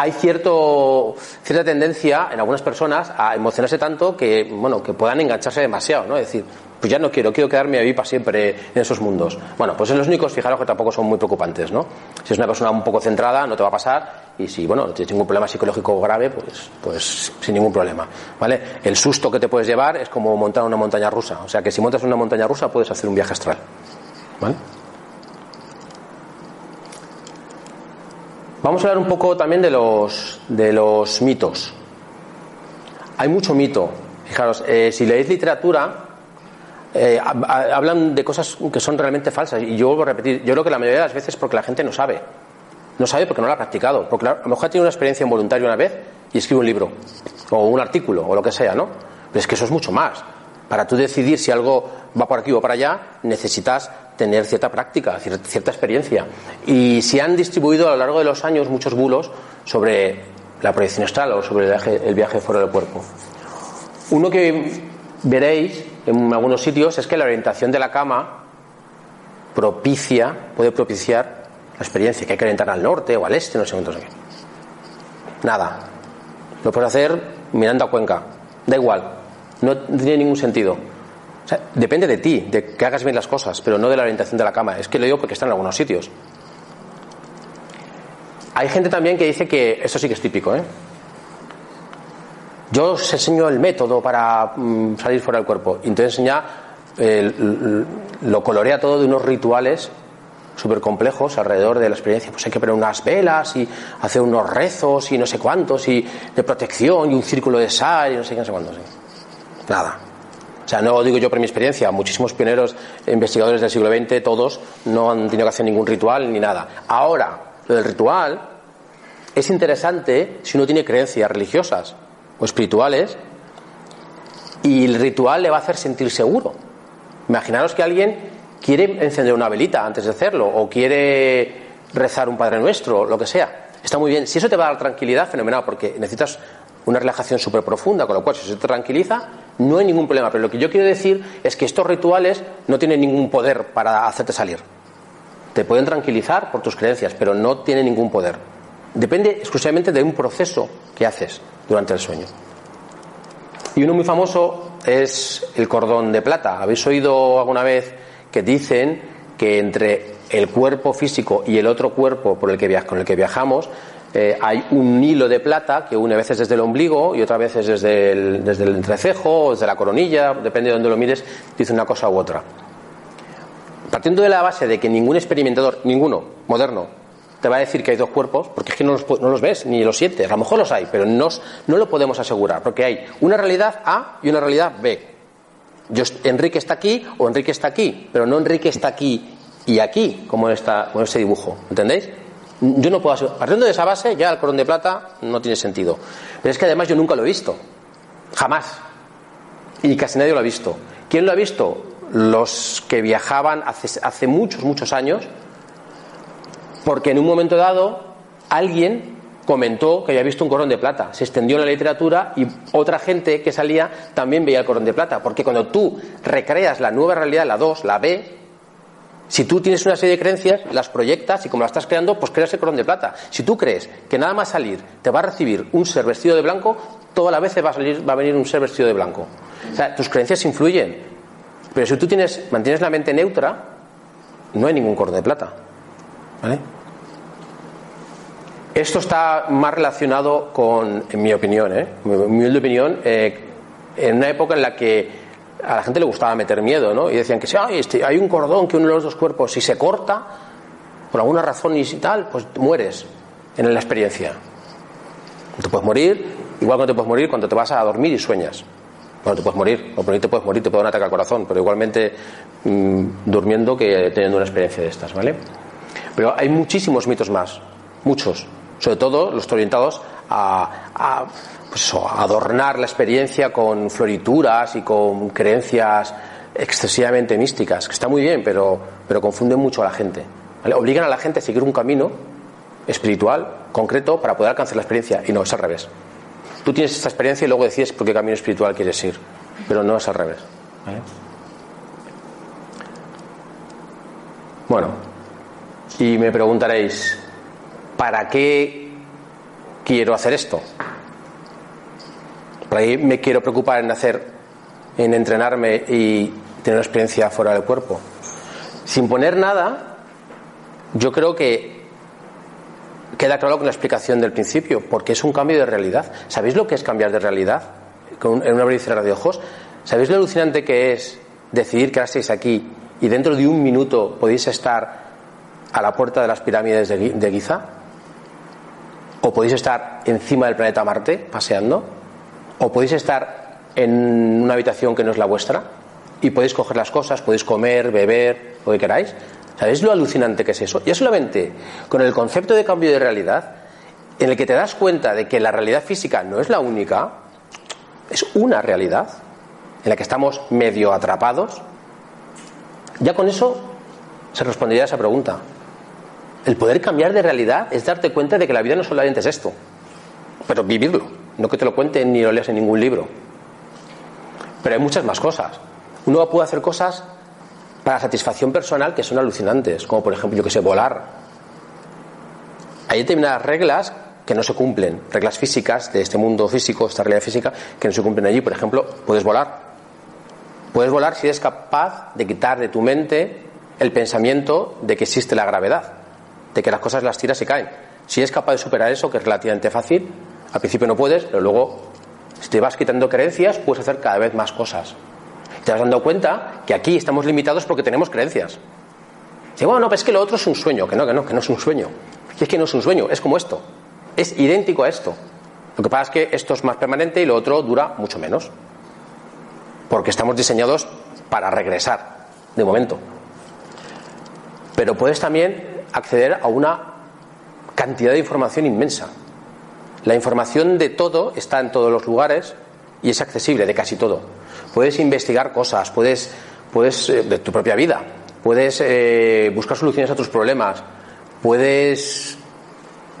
A: Hay cierto, cierta tendencia en algunas personas a emocionarse tanto que, bueno, que puedan engancharse demasiado, ¿no? Es decir, pues ya no quiero, quiero quedarme ahí para siempre en esos mundos. Bueno, pues en los únicos, fijaros que tampoco son muy preocupantes, ¿no? Si es una persona un poco centrada, no te va a pasar, y si, bueno, no tienes ningún problema psicológico grave, pues, pues sin ningún problema, ¿vale? El susto que te puedes llevar es como montar una montaña rusa, o sea que si montas una montaña rusa puedes hacer un viaje astral, ¿vale? Vamos a hablar un poco también de los, de los mitos. Hay mucho mito. Fijaros, eh, si leéis literatura, eh, hablan de cosas que son realmente falsas. Y yo vuelvo a repetir, yo creo que la mayoría de las veces porque la gente no sabe. No sabe porque no lo ha practicado. Porque a lo mejor ha tenido una experiencia involuntaria una vez y escribe un libro, o un artículo, o lo que sea, ¿no? Pero es que eso es mucho más. Para tú decidir si algo va por aquí o para allá, necesitas tener cierta práctica, cierta experiencia. Y se han distribuido a lo largo de los años muchos bulos sobre la proyección astral o sobre el viaje, el viaje fuera del cuerpo. Uno que veréis en algunos sitios es que la orientación de la cama propicia, puede propiciar la experiencia, que hay que orientar al norte o al este, no sé cuántos. Nada. Lo puedes hacer mirando a Cuenca. Da igual. No tiene ningún sentido. Depende de ti, de que hagas bien las cosas, pero no de la orientación de la cama. Es que lo digo porque está en algunos sitios. Hay gente también que dice que, esto sí que es típico, ¿eh? Yo os enseño el método para mm, salir fuera del cuerpo. Y entonces enseña, lo colorea todo de unos rituales súper complejos alrededor de la experiencia. Pues hay que poner unas velas y hacer unos rezos y no sé cuántos y de protección y un círculo de sal y no sé qué, no sé cuántos. Nada. O sea, no digo yo por mi experiencia. Muchísimos pioneros investigadores del siglo XX, todos, no han tenido que hacer ningún ritual ni nada. Ahora, lo del ritual es interesante si uno tiene creencias religiosas o espirituales y el ritual le va a hacer sentir seguro. Imaginaros que alguien quiere encender una velita antes de hacerlo o quiere rezar un Padre Nuestro, lo que sea. Está muy bien. Si eso te va a dar tranquilidad, fenomenal, porque necesitas una relajación súper profunda, con lo cual si te tranquiliza, no hay ningún problema. Pero lo que yo quiero decir es que estos rituales no tienen ningún poder para hacerte salir. Te pueden tranquilizar por tus creencias, pero no tienen ningún poder. Depende exclusivamente de un proceso que haces durante el sueño. Y uno muy famoso es el cordón de plata. ¿Habéis oído alguna vez que dicen que entre el cuerpo físico y el otro cuerpo por el que con el que viajamos eh, hay un hilo de plata que une a veces desde el ombligo y otras veces desde el, desde el entrecejo o desde la coronilla, depende de donde lo mires, dice una cosa u otra. Partiendo de la base de que ningún experimentador, ninguno, moderno, te va a decir que hay dos cuerpos, porque es que no los, no los ves ni los sientes. A lo mejor los hay, pero no, no lo podemos asegurar, porque hay una realidad A y una realidad B. Yo, Enrique está aquí o Enrique está aquí, pero no Enrique está aquí y aquí, como, esta, como este dibujo. ¿Entendéis? Yo no puedo asegurar. Partiendo de esa base, ya el corón de plata no tiene sentido. Pero es que además yo nunca lo he visto. Jamás. Y casi nadie lo ha visto. ¿Quién lo ha visto? Los que viajaban hace, hace muchos, muchos años porque en un momento dado alguien comentó que había visto un corón de plata, se extendió en la literatura y otra gente que salía también veía el corón de plata, porque cuando tú recreas la nueva realidad, la 2, la B, si tú tienes una serie de creencias, las proyectas y como la estás creando, pues creas el corón de plata. Si tú crees que nada más salir te va a recibir un ser vestido de blanco, toda la vez va a, salir, va a venir un ser vestido de blanco. O sea, tus creencias influyen. Pero si tú tienes, mantienes la mente neutra, no hay ningún corón de plata. Esto está más relacionado con, en mi opinión, ¿eh? mi opinión, eh, en una época en la que a la gente le gustaba meter miedo, ¿no? Y decían que si este, hay un cordón que une los dos cuerpos, si se corta, por alguna razón y tal, pues mueres en la experiencia. Te puedes morir, igual que te puedes morir cuando te vas a dormir y sueñas. Bueno, te puedes morir, o por ahí te puedes morir, te puede dar un ataque al corazón, pero igualmente mm, durmiendo que teniendo una experiencia de estas, ¿vale? Pero hay muchísimos mitos más, muchos, sobre todo los orientados a, pues adornar la experiencia con florituras y con creencias excesivamente místicas, que está muy bien, pero, pero confunden mucho a la gente. Obligan a la gente a seguir un camino espiritual concreto para poder alcanzar la experiencia, y no, es al revés. Tú tienes esta experiencia y luego decides por qué camino espiritual quieres ir, pero no es al revés. Bueno, y me preguntaréis, ¿para qué quiero hacer esto. Por ahí me quiero preocupar en hacer, en entrenarme y tener una experiencia fuera del cuerpo. Sin poner nada, yo creo que queda claro con la explicación del principio, porque es un cambio de realidad. ¿Sabéis lo que es cambiar de realidad? En un abrir y cerrar de ojos. ¿Sabéis lo alucinante que es decidir que ahora estáis aquí y dentro de un minuto podéis estar a la puerta de las pirámides de Giza? ¿O podéis estar encima del planeta Marte paseando? ¿O podéis estar en una habitación que no es la vuestra? Y podéis coger las cosas, podéis comer, beber, lo que queráis. ¿Sabéis lo alucinante que es eso? Ya solamente con el concepto de cambio de realidad, en el que te das cuenta de que la realidad física no es la única, es una realidad en la que estamos medio atrapados, ya con eso se respondería a esa pregunta. El poder cambiar de realidad es darte cuenta de que la vida no solamente es esto, pero vivirlo, no que te lo cuenten ni lo leas en ningún libro. Pero hay muchas más cosas. Uno puede hacer cosas para satisfacción personal que son alucinantes, como por ejemplo, yo que sé, volar. Hay determinadas reglas que no se cumplen, reglas físicas de este mundo físico, esta realidad física, que no se cumplen allí. Por ejemplo, puedes volar. Puedes volar si eres capaz de quitar de tu mente el pensamiento de que existe la gravedad, de que las cosas las tiras y caen. Si eres capaz de superar eso, que es relativamente fácil, al principio no puedes, pero luego, si te vas quitando creencias, puedes hacer cada vez más cosas te has dado cuenta que aquí estamos limitados porque tenemos creencias. Dice, bueno, no, pero es que lo otro es un sueño, que no, que no, que no es un sueño. Y es que no es un sueño, es como esto. Es idéntico a esto. Lo que pasa es que esto es más permanente y lo otro dura mucho menos. Porque estamos diseñados para regresar, de momento. Pero puedes también acceder a una cantidad de información inmensa. La información de todo está en todos los lugares y es accesible, de casi todo puedes investigar cosas, puedes, puedes eh, de tu propia vida, puedes eh, buscar soluciones a tus problemas, puedes,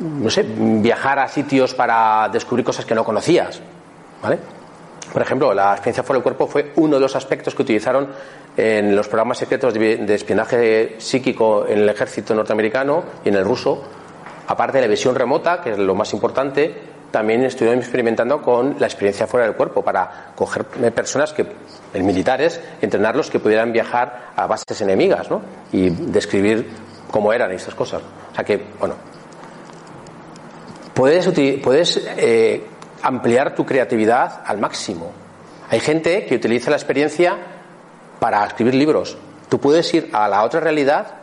A: no sé, viajar a sitios para descubrir cosas que no conocías, ¿vale? Por ejemplo, la experiencia fuera del cuerpo fue uno de los aspectos que utilizaron en los programas secretos de espionaje psíquico en el ejército norteamericano y en el ruso, aparte de la visión remota, que es lo más importante, también estuvieron experimentando con la experiencia fuera del cuerpo para coger personas que, militares, entrenarlos que pudieran viajar a bases enemigas ¿no? y describir cómo eran estas cosas. O sea que, bueno, puedes, puedes eh, ampliar tu creatividad al máximo. Hay gente que utiliza la experiencia para escribir libros. Tú puedes ir a la otra realidad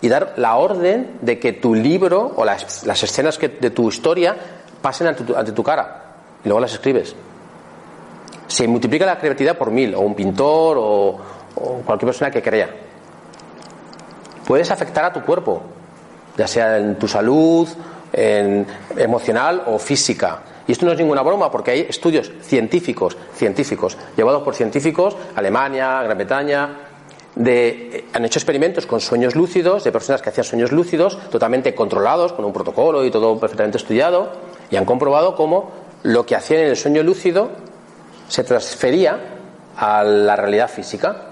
A: y dar la orden de que tu libro o las, escenas que, de tu historia pasen ante tu, cara y luego las escribes. Se multiplica la creatividad por mil, o un pintor, o, cualquier persona que crea. Puedes afectar a tu cuerpo, ya sea en tu salud, en emocional o física. Y esto no es ninguna broma porque hay estudios científicos, científicos, llevados por científicos, Alemania, Gran Bretaña, de, han hecho experimentos con sueños lúcidos, de personas que hacían sueños lúcidos, totalmente controlados, con un protocolo y todo perfectamente estudiado, y han comprobado cómo lo que hacían en el sueño lúcido se transfería a la realidad física.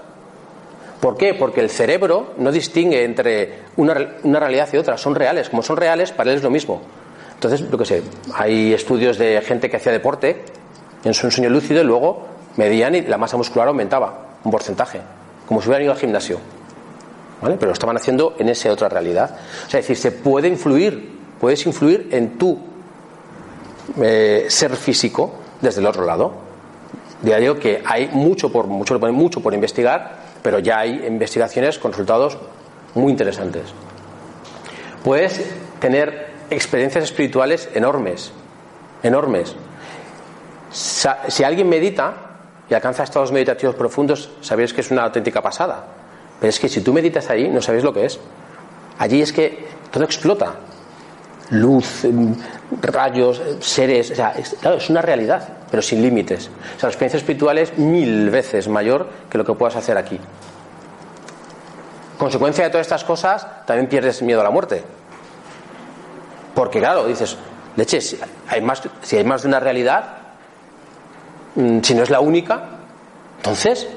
A: ¿Por qué? Porque el cerebro no distingue entre una, realidad y otra, son reales. Como son reales, para él es lo mismo. Entonces, lo que sé, hay estudios de gente que hacía deporte en su sueño lúcido y luego medían y la masa muscular aumentaba un porcentaje, como si hubieran ido al gimnasio. Pero lo estaban haciendo en esa otra realidad. O sea, es decir, se puede influir, puedes influir en tu eh, ser físico desde el otro lado. De que hay mucho por, mucho, mucho por investigar, pero ya hay investigaciones con resultados muy interesantes. Puedes tener experiencias espirituales enormes, enormes. Si alguien medita y alcanza estados meditativos profundos, sabéis que es una auténtica pasada. Pero es que si tú meditas ahí, no sabéis lo que es. Allí es que todo explota luz, rayos, seres, o sea, es, claro, es una realidad, pero sin límites. O sea, la experiencia espiritual es mil veces mayor que lo que puedas hacer aquí. Consecuencia de todas estas cosas, también pierdes miedo a la muerte. Porque claro, dices, leche, si hay más, si hay más de una realidad, mm, si no es la única, entonces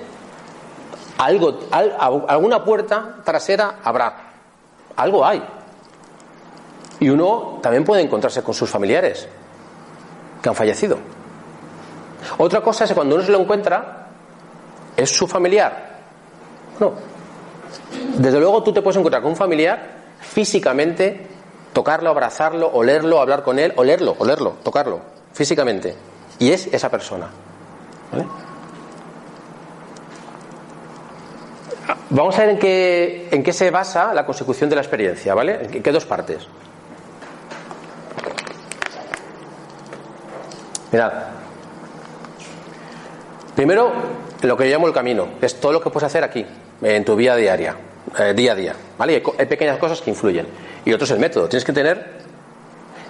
A: algo, alguna puerta trasera habrá. Algo hay. Y uno también puede encontrarse con sus familiares. que han fallecido. Otra cosa es que cuando uno se lo encuentra, ¿es su familiar? No. Desde luego tú te puedes encontrar con un familiar físicamente, tocarlo, abrazarlo, olerlo, hablar con él, olerlo, olerlo, tocarlo, físicamente. Y es esa persona. ¿Vale? Vamos a ver en qué, en qué se basa la consecución de la experiencia, ¿vale? ¿En qué dos partes? Mirad. Primero, lo que yo llamo el camino, es todo lo que puedes hacer aquí, en tu vida diaria, eh, día a día, ¿vale? Hay, pequeñas cosas que influyen. Y otro es el método. Tienes que tener,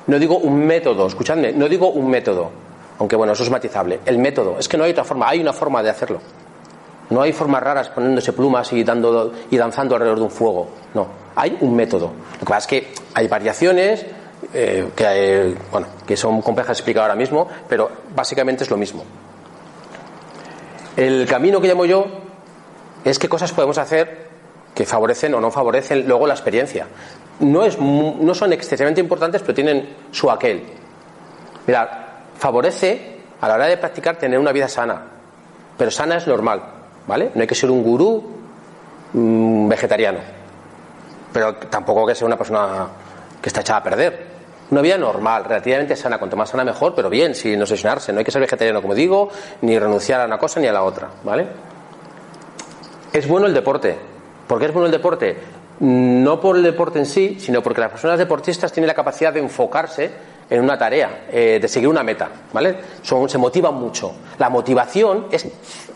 A: no digo un método, escuchadme, no digo un método, aunque bueno, eso es matizable. El método, es que no hay otra forma, hay una forma de hacerlo. No hay formas raras poniéndose plumas y, dando, y danzando alrededor de un fuego. No, hay un método. Lo que pasa es que hay variaciones eh, que, bueno, que son complejas de explicar ahora mismo, pero básicamente es lo mismo. El camino que llamo yo es qué cosas podemos hacer que favorecen o no favorecen luego la experiencia. No, es, no son excesivamente importantes, pero tienen su aquel. Mirad, favorece a la hora de practicar tener una vida sana, pero sana es normal. ¿vale? No hay que ser un gurú mm, vegetariano, pero tampoco hay que ser una persona que está echada a perder. Una vida normal, relativamente sana, cuanto más sana mejor, pero bien, sin obsesionarse. No hay que ser vegetariano, como digo, ni renunciar a una cosa ni a la otra, ¿vale? Es bueno el deporte. ¿Por qué es bueno el deporte? No por el deporte en sí, sino porque las personas deportistas tienen la capacidad de enfocarse en una tarea, eh, de seguir una meta, ¿vale? Se motivan mucho. La motivación es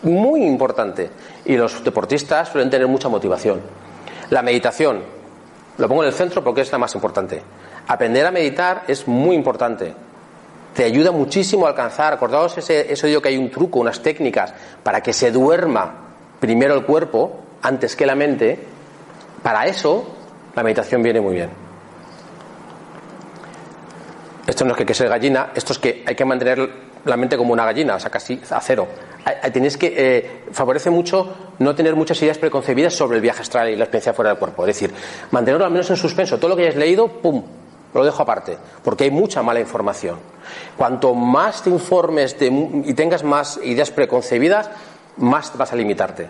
A: muy importante y los deportistas suelen tener mucha motivación. La meditación, lo pongo en el centro porque es la más importante. Aprender a meditar es muy importante. Te ayuda muchísimo a alcanzar, acordaos ese, eso digo que hay un truco, unas técnicas para que se duerma primero el cuerpo antes que la mente. Para eso la meditación viene muy bien. Esto no es que que ser gallina, esto es que hay que mantener la mente como una gallina, o sea, casi a cero. Tenéis que eh, favorece mucho no tener muchas ideas preconcebidas sobre el viaje astral y la experiencia fuera del cuerpo. Es decir, mantenerlo al menos en suspenso. Todo lo que hayáis leído, pum, lo dejo aparte, porque hay mucha mala información. Cuanto más te informes y tengas más ideas preconcebidas, más vas a limitarte.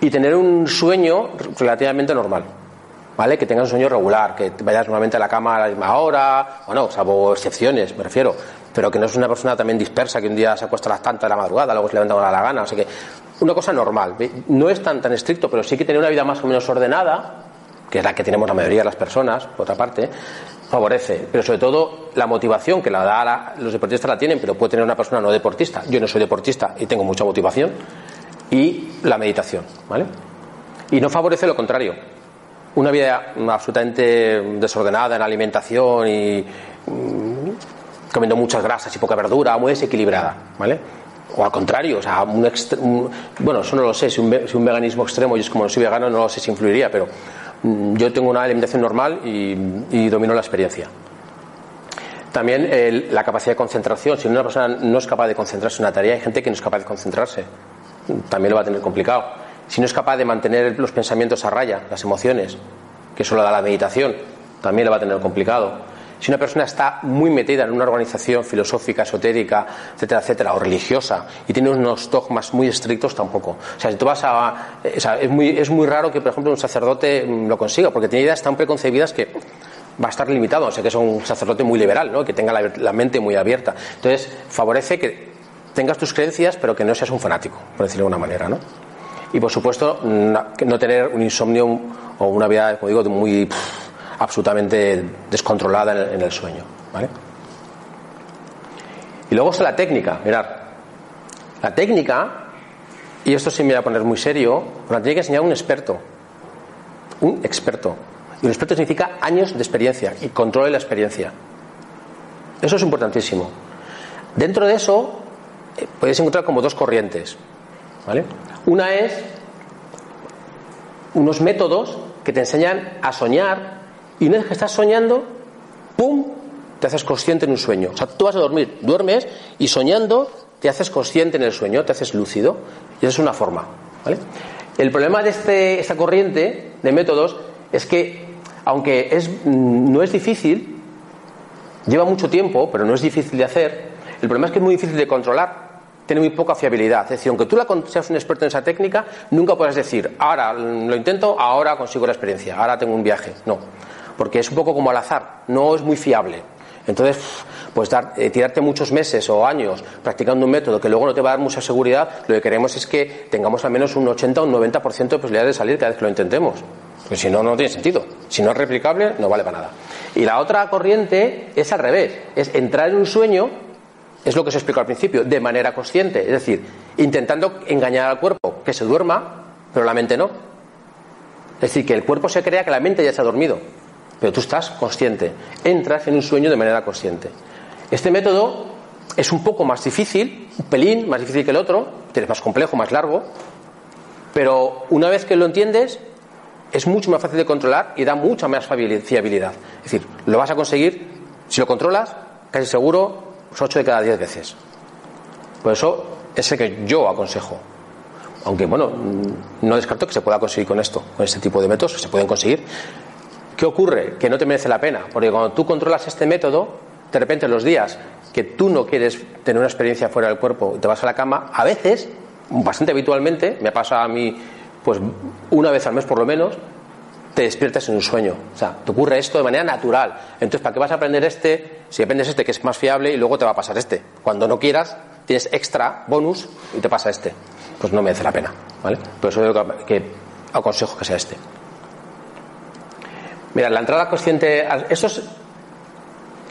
A: Y tener un sueño relativamente normal. ¿vale? Que tengas un sueño regular, que vayas nuevamente a la cama a la misma hora, bueno, salvo excepciones, me refiero, pero que no es una persona también dispersa que un día se acuesta a las tantas de la madrugada, luego se levanta a la gana, o sea que una cosa normal, no es tan, tan estricto, pero sí que tener una vida más o menos ordenada, que es la que tenemos la mayoría de las personas, por otra parte, favorece. Pero sobre todo la motivación que la da los deportistas la tienen, pero puede tener una persona no deportista. Yo no soy deportista y tengo mucha motivación. Y la meditación, ¿vale? Y no favorece lo contrario una vida absolutamente desordenada en alimentación y mm, comiendo muchas grasas y poca verdura, muy desequilibrada, ¿vale? O al contrario, o sea, un, bueno, eso no lo sé, si un, si un, veganismo extremo, y es como no soy vegano, no lo sé si influiría, pero mm, yo tengo una alimentación normal y, domino la experiencia. También la capacidad de concentración. Si una persona no es capaz de concentrarse en una tarea, hay gente que no es capaz de concentrarse. También lo va a tener complicado si no es capaz de mantener los pensamientos a raya, las emociones, que solo da la meditación, también lo va a tener complicado. Si una persona está muy metida en una organización filosófica, esotérica, etcétera, etcétera, o religiosa, y tiene unos dogmas muy estrictos, tampoco. O sea, si tú vas a. es, muy, es muy raro que, por ejemplo, un sacerdote mm, lo consiga, porque tiene ideas tan preconcebidas que va a estar limitado. O sea, que es un sacerdote muy liberal, ¿no? que tenga la, la mente muy abierta. Entonces, favorece que tengas tus creencias, pero que no seas un fanático, por decirlo de alguna manera, ¿no? y por supuesto no, tener un insomnio o una vida, como digo, muy absolutamente descontrolada en el, sueño. ¿vale? Y luego está la técnica, mirad. La técnica, y esto sí me voy a poner muy serio, la tiene que enseñar un experto. Un experto. Y un experto significa años de experiencia y control de la experiencia. Eso es importantísimo. Dentro de eso podéis encontrar como dos corrientes. ¿Vale? Una es unos métodos que te enseñan a soñar y una vez que estás soñando, ¡pum!, te haces consciente en un sueño. O sea, tú vas a dormir, duermes y soñando te haces consciente en el sueño, te haces lúcido. Y esa es una forma. ¿vale? El problema de este, esta corriente de métodos es que, aunque es, no es difícil, Lleva mucho tiempo, pero no es difícil de hacer. El problema es que es muy difícil de controlar. Tiene muy poca fiabilidad. Es decir, aunque tú seas un experto en esa técnica, nunca puedes decir, ahora lo intento, ahora consigo la experiencia, ahora tengo un viaje. No, porque es un poco como al azar, no es muy fiable. Entonces, pues dar, eh, tirarte muchos meses o años practicando un método que luego no te va a dar mucha seguridad, lo que queremos es que tengamos al menos un 80 o un 90% de posibilidad de salir cada vez que lo intentemos. Porque si no, no tiene sentido. Si no es replicable, no vale para nada. Y la otra corriente es al revés, es entrar en un sueño, es lo que se explicó al principio, de manera consciente, es decir, intentando engañar al cuerpo, que se duerma, pero la mente no. Es decir, que el cuerpo se crea que la mente ya se ha dormido, pero tú estás consciente, entras en un sueño de manera consciente. Este método es un poco más difícil, un pelín más difícil que el otro, es más complejo, más largo, pero una vez que lo entiendes, es mucho más fácil de controlar y da mucha más fiabilidad. Es decir, lo vas a conseguir, si lo controlas, casi seguro, 8 de cada 10 veces. Por eso es el que yo aconsejo. Aunque, bueno, no descarto que se pueda conseguir con esto, con este tipo de métodos, se pueden conseguir. ¿Qué ocurre? Que no te merece la pena, porque cuando tú controlas este método, de repente los días que tú no quieres tener una experiencia fuera del cuerpo y te vas a la cama, a veces, bastante habitualmente, me pasa a mí pues una vez al mes por lo menos, te despiertas en un sueño. O sea, te ocurre esto de manera natural. Entonces, ¿para qué vas a aprender este si aprendes este que es más fiable y luego te va a pasar este? Cuando no quieras, tienes extra, bonus, y te pasa este. Pues no merece la pena. ¿vale? Por eso que aconsejo que sea este. Mira, la entrada consciente, eso es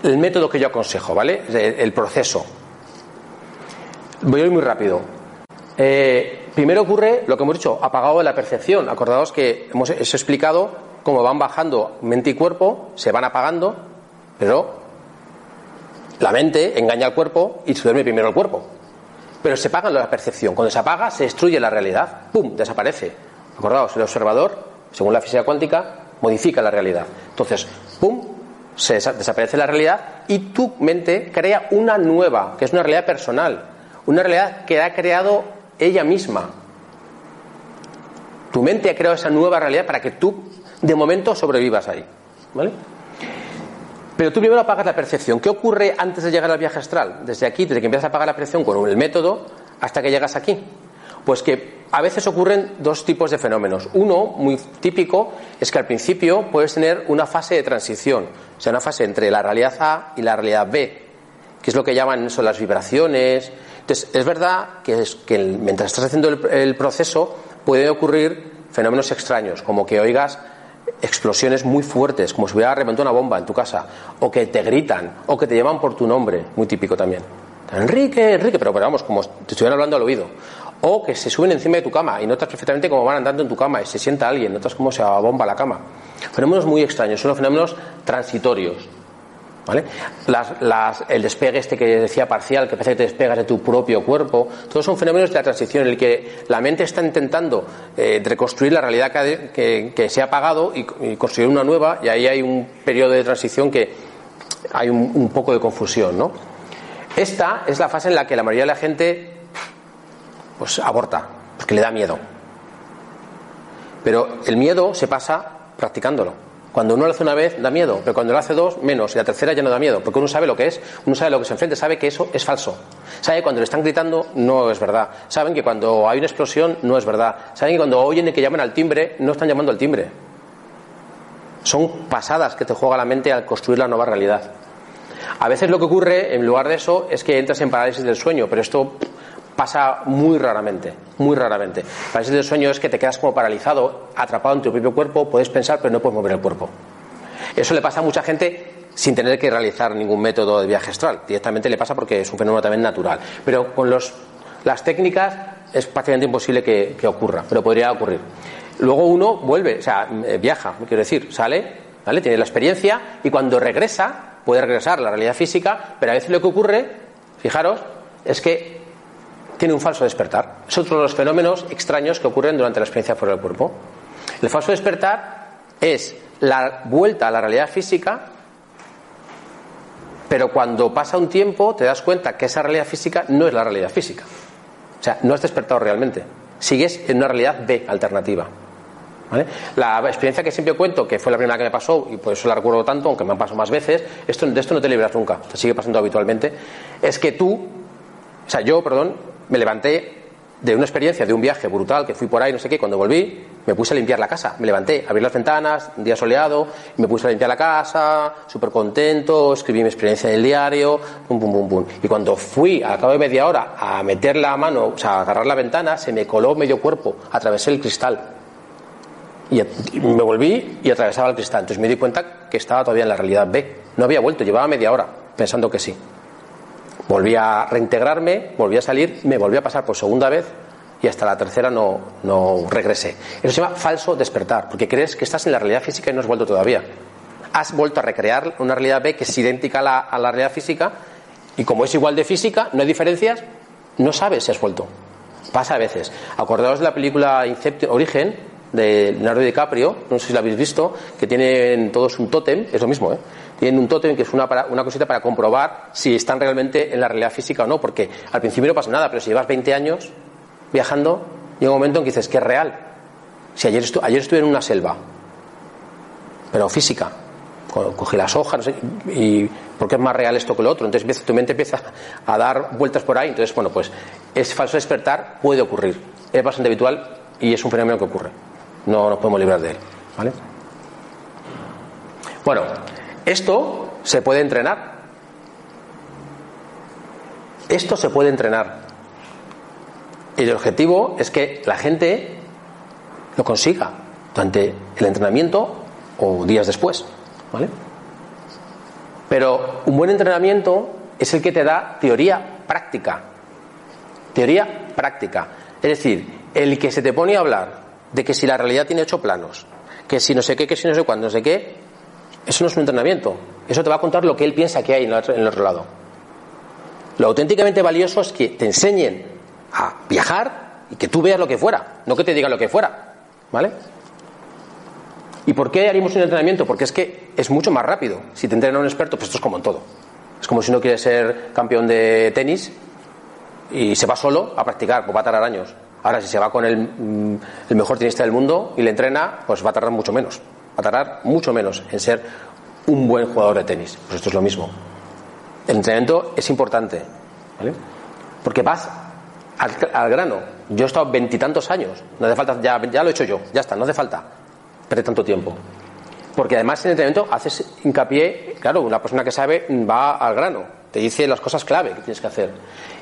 A: el método que yo aconsejo, ¿vale? El proceso. Voy muy rápido. Eh, primero ocurre lo que hemos dicho, apagado de la percepción. Acordaos que hemos explicado cómo van bajando mente y cuerpo, se van apagando, pero la mente engaña al cuerpo y se duerme primero el cuerpo. Pero se apaga la percepción. Cuando se apaga, se destruye la realidad. ¡Pum! Desaparece. Acordaos, el observador, según la física cuántica, modifica la realidad. Entonces, ¡pum! Se desaparece la realidad y tu mente crea una nueva, que es una realidad personal. Una realidad que ha creado ella misma. Tu mente ha creado esa nueva realidad para que tú, de momento, sobrevivas ahí. ¿Vale? Pero tú primero apagas la percepción. ¿Qué ocurre antes de llegar al viaje astral? Desde aquí, desde que empiezas a apagar la percepción con el método hasta que llegas aquí. Pues que a veces ocurren dos tipos de fenómenos. Uno, muy típico, es que al principio puedes tener una fase de transición, o sea, una fase entre la realidad A y la realidad B, que es lo que llaman eso, las vibraciones, entonces, es verdad que, es, que mientras estás haciendo el, proceso pueden ocurrir fenómenos extraños, como que oigas explosiones muy fuertes, como si hubiera reventado una bomba en tu casa, o que te gritan, o que te llaman por tu nombre, muy típico también. Enrique, Enrique, pero, vamos, como te estuvieran hablando al oído. O que se suben encima de tu cama y notas perfectamente cómo van andando en tu cama y se sienta alguien, notas cómo se bomba la cama. Fenómenos muy extraños, son fenómenos transitorios. ¿Vale? el despegue este que decía parcial, que parece que te despegas de tu propio cuerpo, todos son fenómenos de la transición en el que la mente está intentando eh, reconstruir la realidad que, se ha apagado y, construir una nueva, y ahí hay un periodo de transición que hay un, poco de confusión. ¿no? Esta es la fase en la que la mayoría de la gente pues, aborta, porque le da miedo. Pero el miedo se pasa practicándolo. Cuando uno lo hace una vez da miedo, pero cuando lo hace dos, menos, y la tercera ya no da miedo, porque uno sabe lo que es, uno sabe lo que se enfrenta, sabe que eso es falso. Sabe que cuando le están gritando no es verdad. Saben que cuando hay una explosión no es verdad. Saben que cuando oyen que llaman al timbre, no están llamando al timbre. Son pasadas que te juega la mente al construir la nueva realidad. A veces lo que ocurre, en lugar de eso, es que entras en parálisis del sueño, pero esto pasa muy raramente, muy raramente. Parálisis del sueño es que te quedas como paralizado, atrapado en tu propio cuerpo, puedes pensar pero no puedes mover el cuerpo. Eso le pasa a mucha gente sin tener que realizar ningún método de viaje astral. Directamente le pasa porque es un fenómeno también natural. Pero con los, las técnicas es prácticamente imposible que, ocurra, pero podría ocurrir. Luego uno vuelve, o sea, eh, viaja, quiero decir, sale, ¿vale? Tiene la experiencia y cuando regresa, puede regresar a la realidad física, pero a veces lo que ocurre, fijaros, es que tiene un falso despertar. Es otro de los fenómenos extraños que ocurren durante la experiencia fuera del cuerpo. El falso despertar es la vuelta a la realidad física, pero cuando pasa un tiempo te das cuenta que esa realidad física no es la realidad física. O sea, no has despertado realmente. Sigues en una realidad B alternativa. La experiencia que siempre cuento, que fue la primera que me pasó, y por eso la recuerdo tanto, aunque me han pasado más veces, esto, de esto no te libras nunca, te sigue pasando habitualmente, es que tú, o sea, yo, perdón, me levanté de una experiencia, de un viaje brutal, que fui por ahí, no sé qué, cuando volví, me puse a limpiar la casa, me levanté, abrí las ventanas, un día soleado, me puse a limpiar la casa, súper contento, escribí mi experiencia en el diario, pum, pum, pum, pum. Y cuando fui, al cabo de media hora, a meter la mano, o sea, a agarrar la ventana, se me coló medio cuerpo, atravesé el cristal. Y me volví y atravesaba el cristal. Entonces me di cuenta que estaba todavía en la realidad B. No había vuelto, llevaba media hora pensando que sí. Volví a reintegrarme, volví a salir, me volví a pasar por segunda vez y hasta la tercera no, no regresé. Eso se llama falso despertar, porque crees que estás en la realidad física y no has vuelto todavía. Has vuelto a recrear una realidad B que es idéntica a la, a la realidad física y como es igual de física, no hay diferencias, no sabes si has vuelto. Pasa a veces. Acordaos de la película Inception, Origen, de Leonardo DiCaprio, no sé si la habéis visto, que tienen todos un tótem, es lo mismo, ¿eh? tienen un tótem que es una, una cosita para comprobar si están realmente en la realidad física o no, porque al principio no pasa nada, pero si llevas 20 años viajando, llega un momento en que dices que es real. Si ayer, ayer estuve en una selva, pero física, cogí las hojas, no sé, y porque es más real esto que lo otro. Entonces tu mente empieza a dar vueltas por ahí. Entonces, bueno, pues es falso despertar, puede ocurrir. Es bastante habitual y es un fenómeno que ocurre. No nos podemos librar de él. ¿Vale? Bueno, esto se puede entrenar. Esto se puede entrenar. Y el objetivo es que la gente lo consiga durante el entrenamiento o días después. ¿Vale? Pero un buen entrenamiento es el que te da teoría práctica. Teoría práctica. Es decir, el que se te pone a hablar de que si la realidad tiene ocho planos, que si no sé qué, que si no sé cuándo, no sé qué, eso no es un entrenamiento. Eso te va a contar lo que él piensa que hay en el otro, lado. Lo auténticamente valioso es que te enseñen a viajar y que tú veas lo que fuera, no que te digan lo que fuera. ¿Vale? ¿Y por qué haríamos un entrenamiento? Porque es que es mucho más rápido. Si te entrena un experto, pues esto es como en todo. Es como si uno quiere ser campeón de tenis y se va solo a practicar, pues va a tardar años. Ahora, si se va con el, mm, el mejor tenista del mundo y le entrena, pues va a tardar mucho menos a tardar mucho menos en ser un buen jugador de tenis. Pues esto es lo mismo. El entrenamiento es importante, ¿vale? Porque vas al, grano. Yo he estado veintitantos años, no hace falta, ya, ya lo he hecho yo, ya está, no hace falta perder tanto tiempo. Porque además en el entrenamiento haces hincapié, claro, una persona que sabe va al grano, te dice las cosas clave que tienes que hacer.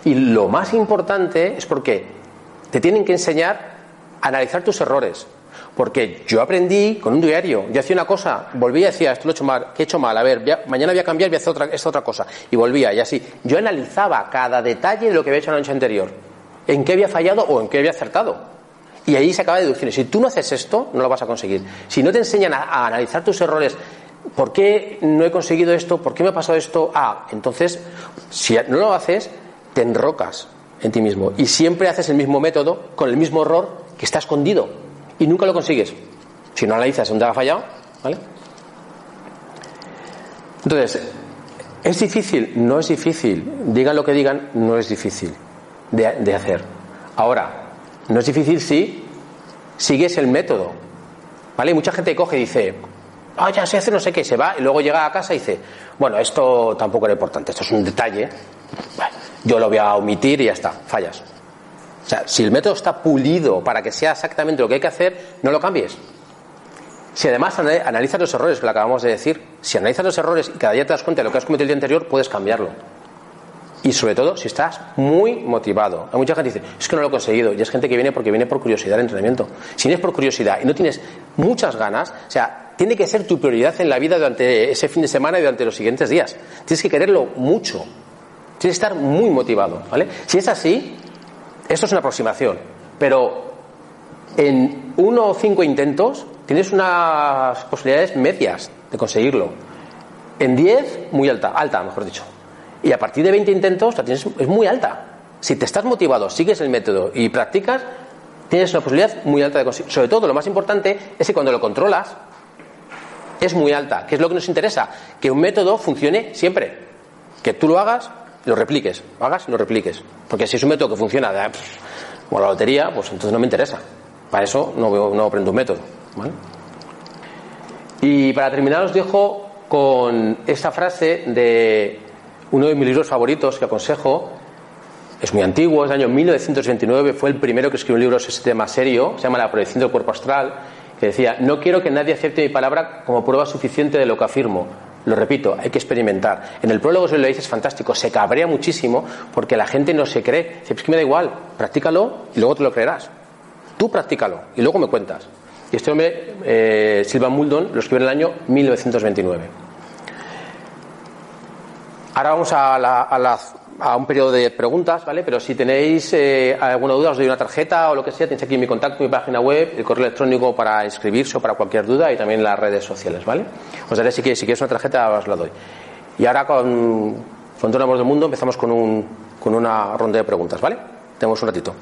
A: Y lo más importante es porque te tienen que enseñar a analizar tus errores, porque yo aprendí con un diario. Yo hacía una cosa, volvía y decía, esto lo he hecho mal, ¿qué he hecho mal? A ver, mañana voy a cambiar, voy a hacer otra, esta otra cosa. Y volvía, y así. Yo analizaba cada detalle de lo que había hecho la noche anterior. En qué había fallado o en qué había acertado. Y ahí se acaba deducciones. Si tú no haces esto, no lo vas a conseguir. Si no te enseñan a, analizar tus errores, ¿por qué no he conseguido esto? ¿Por qué me ha pasado esto? Ah, entonces, si no lo haces, te enrocas en ti mismo. Y siempre haces el mismo método con el mismo error que está escondido y nunca lo consigues. Si no analizas dónde ha fallado, ¿vale? Entonces, ¿es difícil? No es difícil. Digan lo que digan, no es difícil de, hacer. Ahora, no es difícil si sigues el método. ¿Vale? mucha gente coge y dice, ah, ya sé hacer no sé qué, se va y luego llega a casa y dice, bueno, esto tampoco era importante, esto es un detalle, yo lo voy a omitir y ya está, fallas. O sea, si el método está pulido para que sea exactamente lo que hay que hacer, no lo cambies. Si además analizas los errores, que lo acabamos de decir, si analizas los errores y cada día te das cuenta de lo que has cometido el día anterior, puedes cambiarlo. Y sobre todo si estás muy motivado. Hay mucha gente que dice, es que no lo he conseguido. Y es gente que viene porque viene por curiosidad al entrenamiento. Si vienes por curiosidad y no tienes muchas ganas, o sea, tiene que ser tu prioridad en la vida durante ese fin de semana y durante los siguientes días. Tienes que quererlo mucho. Tienes que estar muy motivado. ¿vale? Si es así, esto es una aproximación, pero en uno o cinco intentos tienes unas posibilidades medias de conseguirlo. En diez, muy alta, alta, mejor dicho. Y a partir de 20 intentos, la tienes, es muy alta. Si te estás motivado, sigues el método y practicas, tienes una posibilidad muy alta de conseguirlo. Sobre todo, lo más importante es que cuando lo controlas, es muy alta. ¿Qué es lo que nos interesa? Que un método funcione siempre. Que tú lo hagas lo repliques, hagas y lo repliques. Porque si es un método que funciona como la lotería, pues entonces no me interesa. Para eso no, no aprendo un método. Y para terminar os dejo con esta frase de uno de mis libros favoritos que aconsejo. Es muy antiguo, es del año 1929, fue el primero que escribió un libro sobre este tema serio, se llama La proyección del cuerpo astral, que decía, no quiero que nadie acepte mi palabra como prueba suficiente de lo que afirmo. Lo repito, hay que experimentar. En el prólogo se lo dice, es fantástico, se cabrea muchísimo porque la gente no se cree. Dice, es que me da igual, practícalo y luego te lo creerás. Tú practícalo y luego me cuentas. Y este hombre, eh, Silvan Muldon, lo escribió en el año 1929. Ahora vamos a, un periodo de preguntas, ¿vale? Pero si tenéis eh, alguna duda, os doy una tarjeta o lo que sea, tenéis aquí mi contacto, mi página web, el correo electrónico para inscribirse o para cualquier duda y también las redes sociales, ¿vale? Os daré si queréis, si una tarjeta, os la doy. Y ahora con, con amor del mundo empezamos con, un, con una ronda de preguntas, ¿vale? Tenemos un ratito.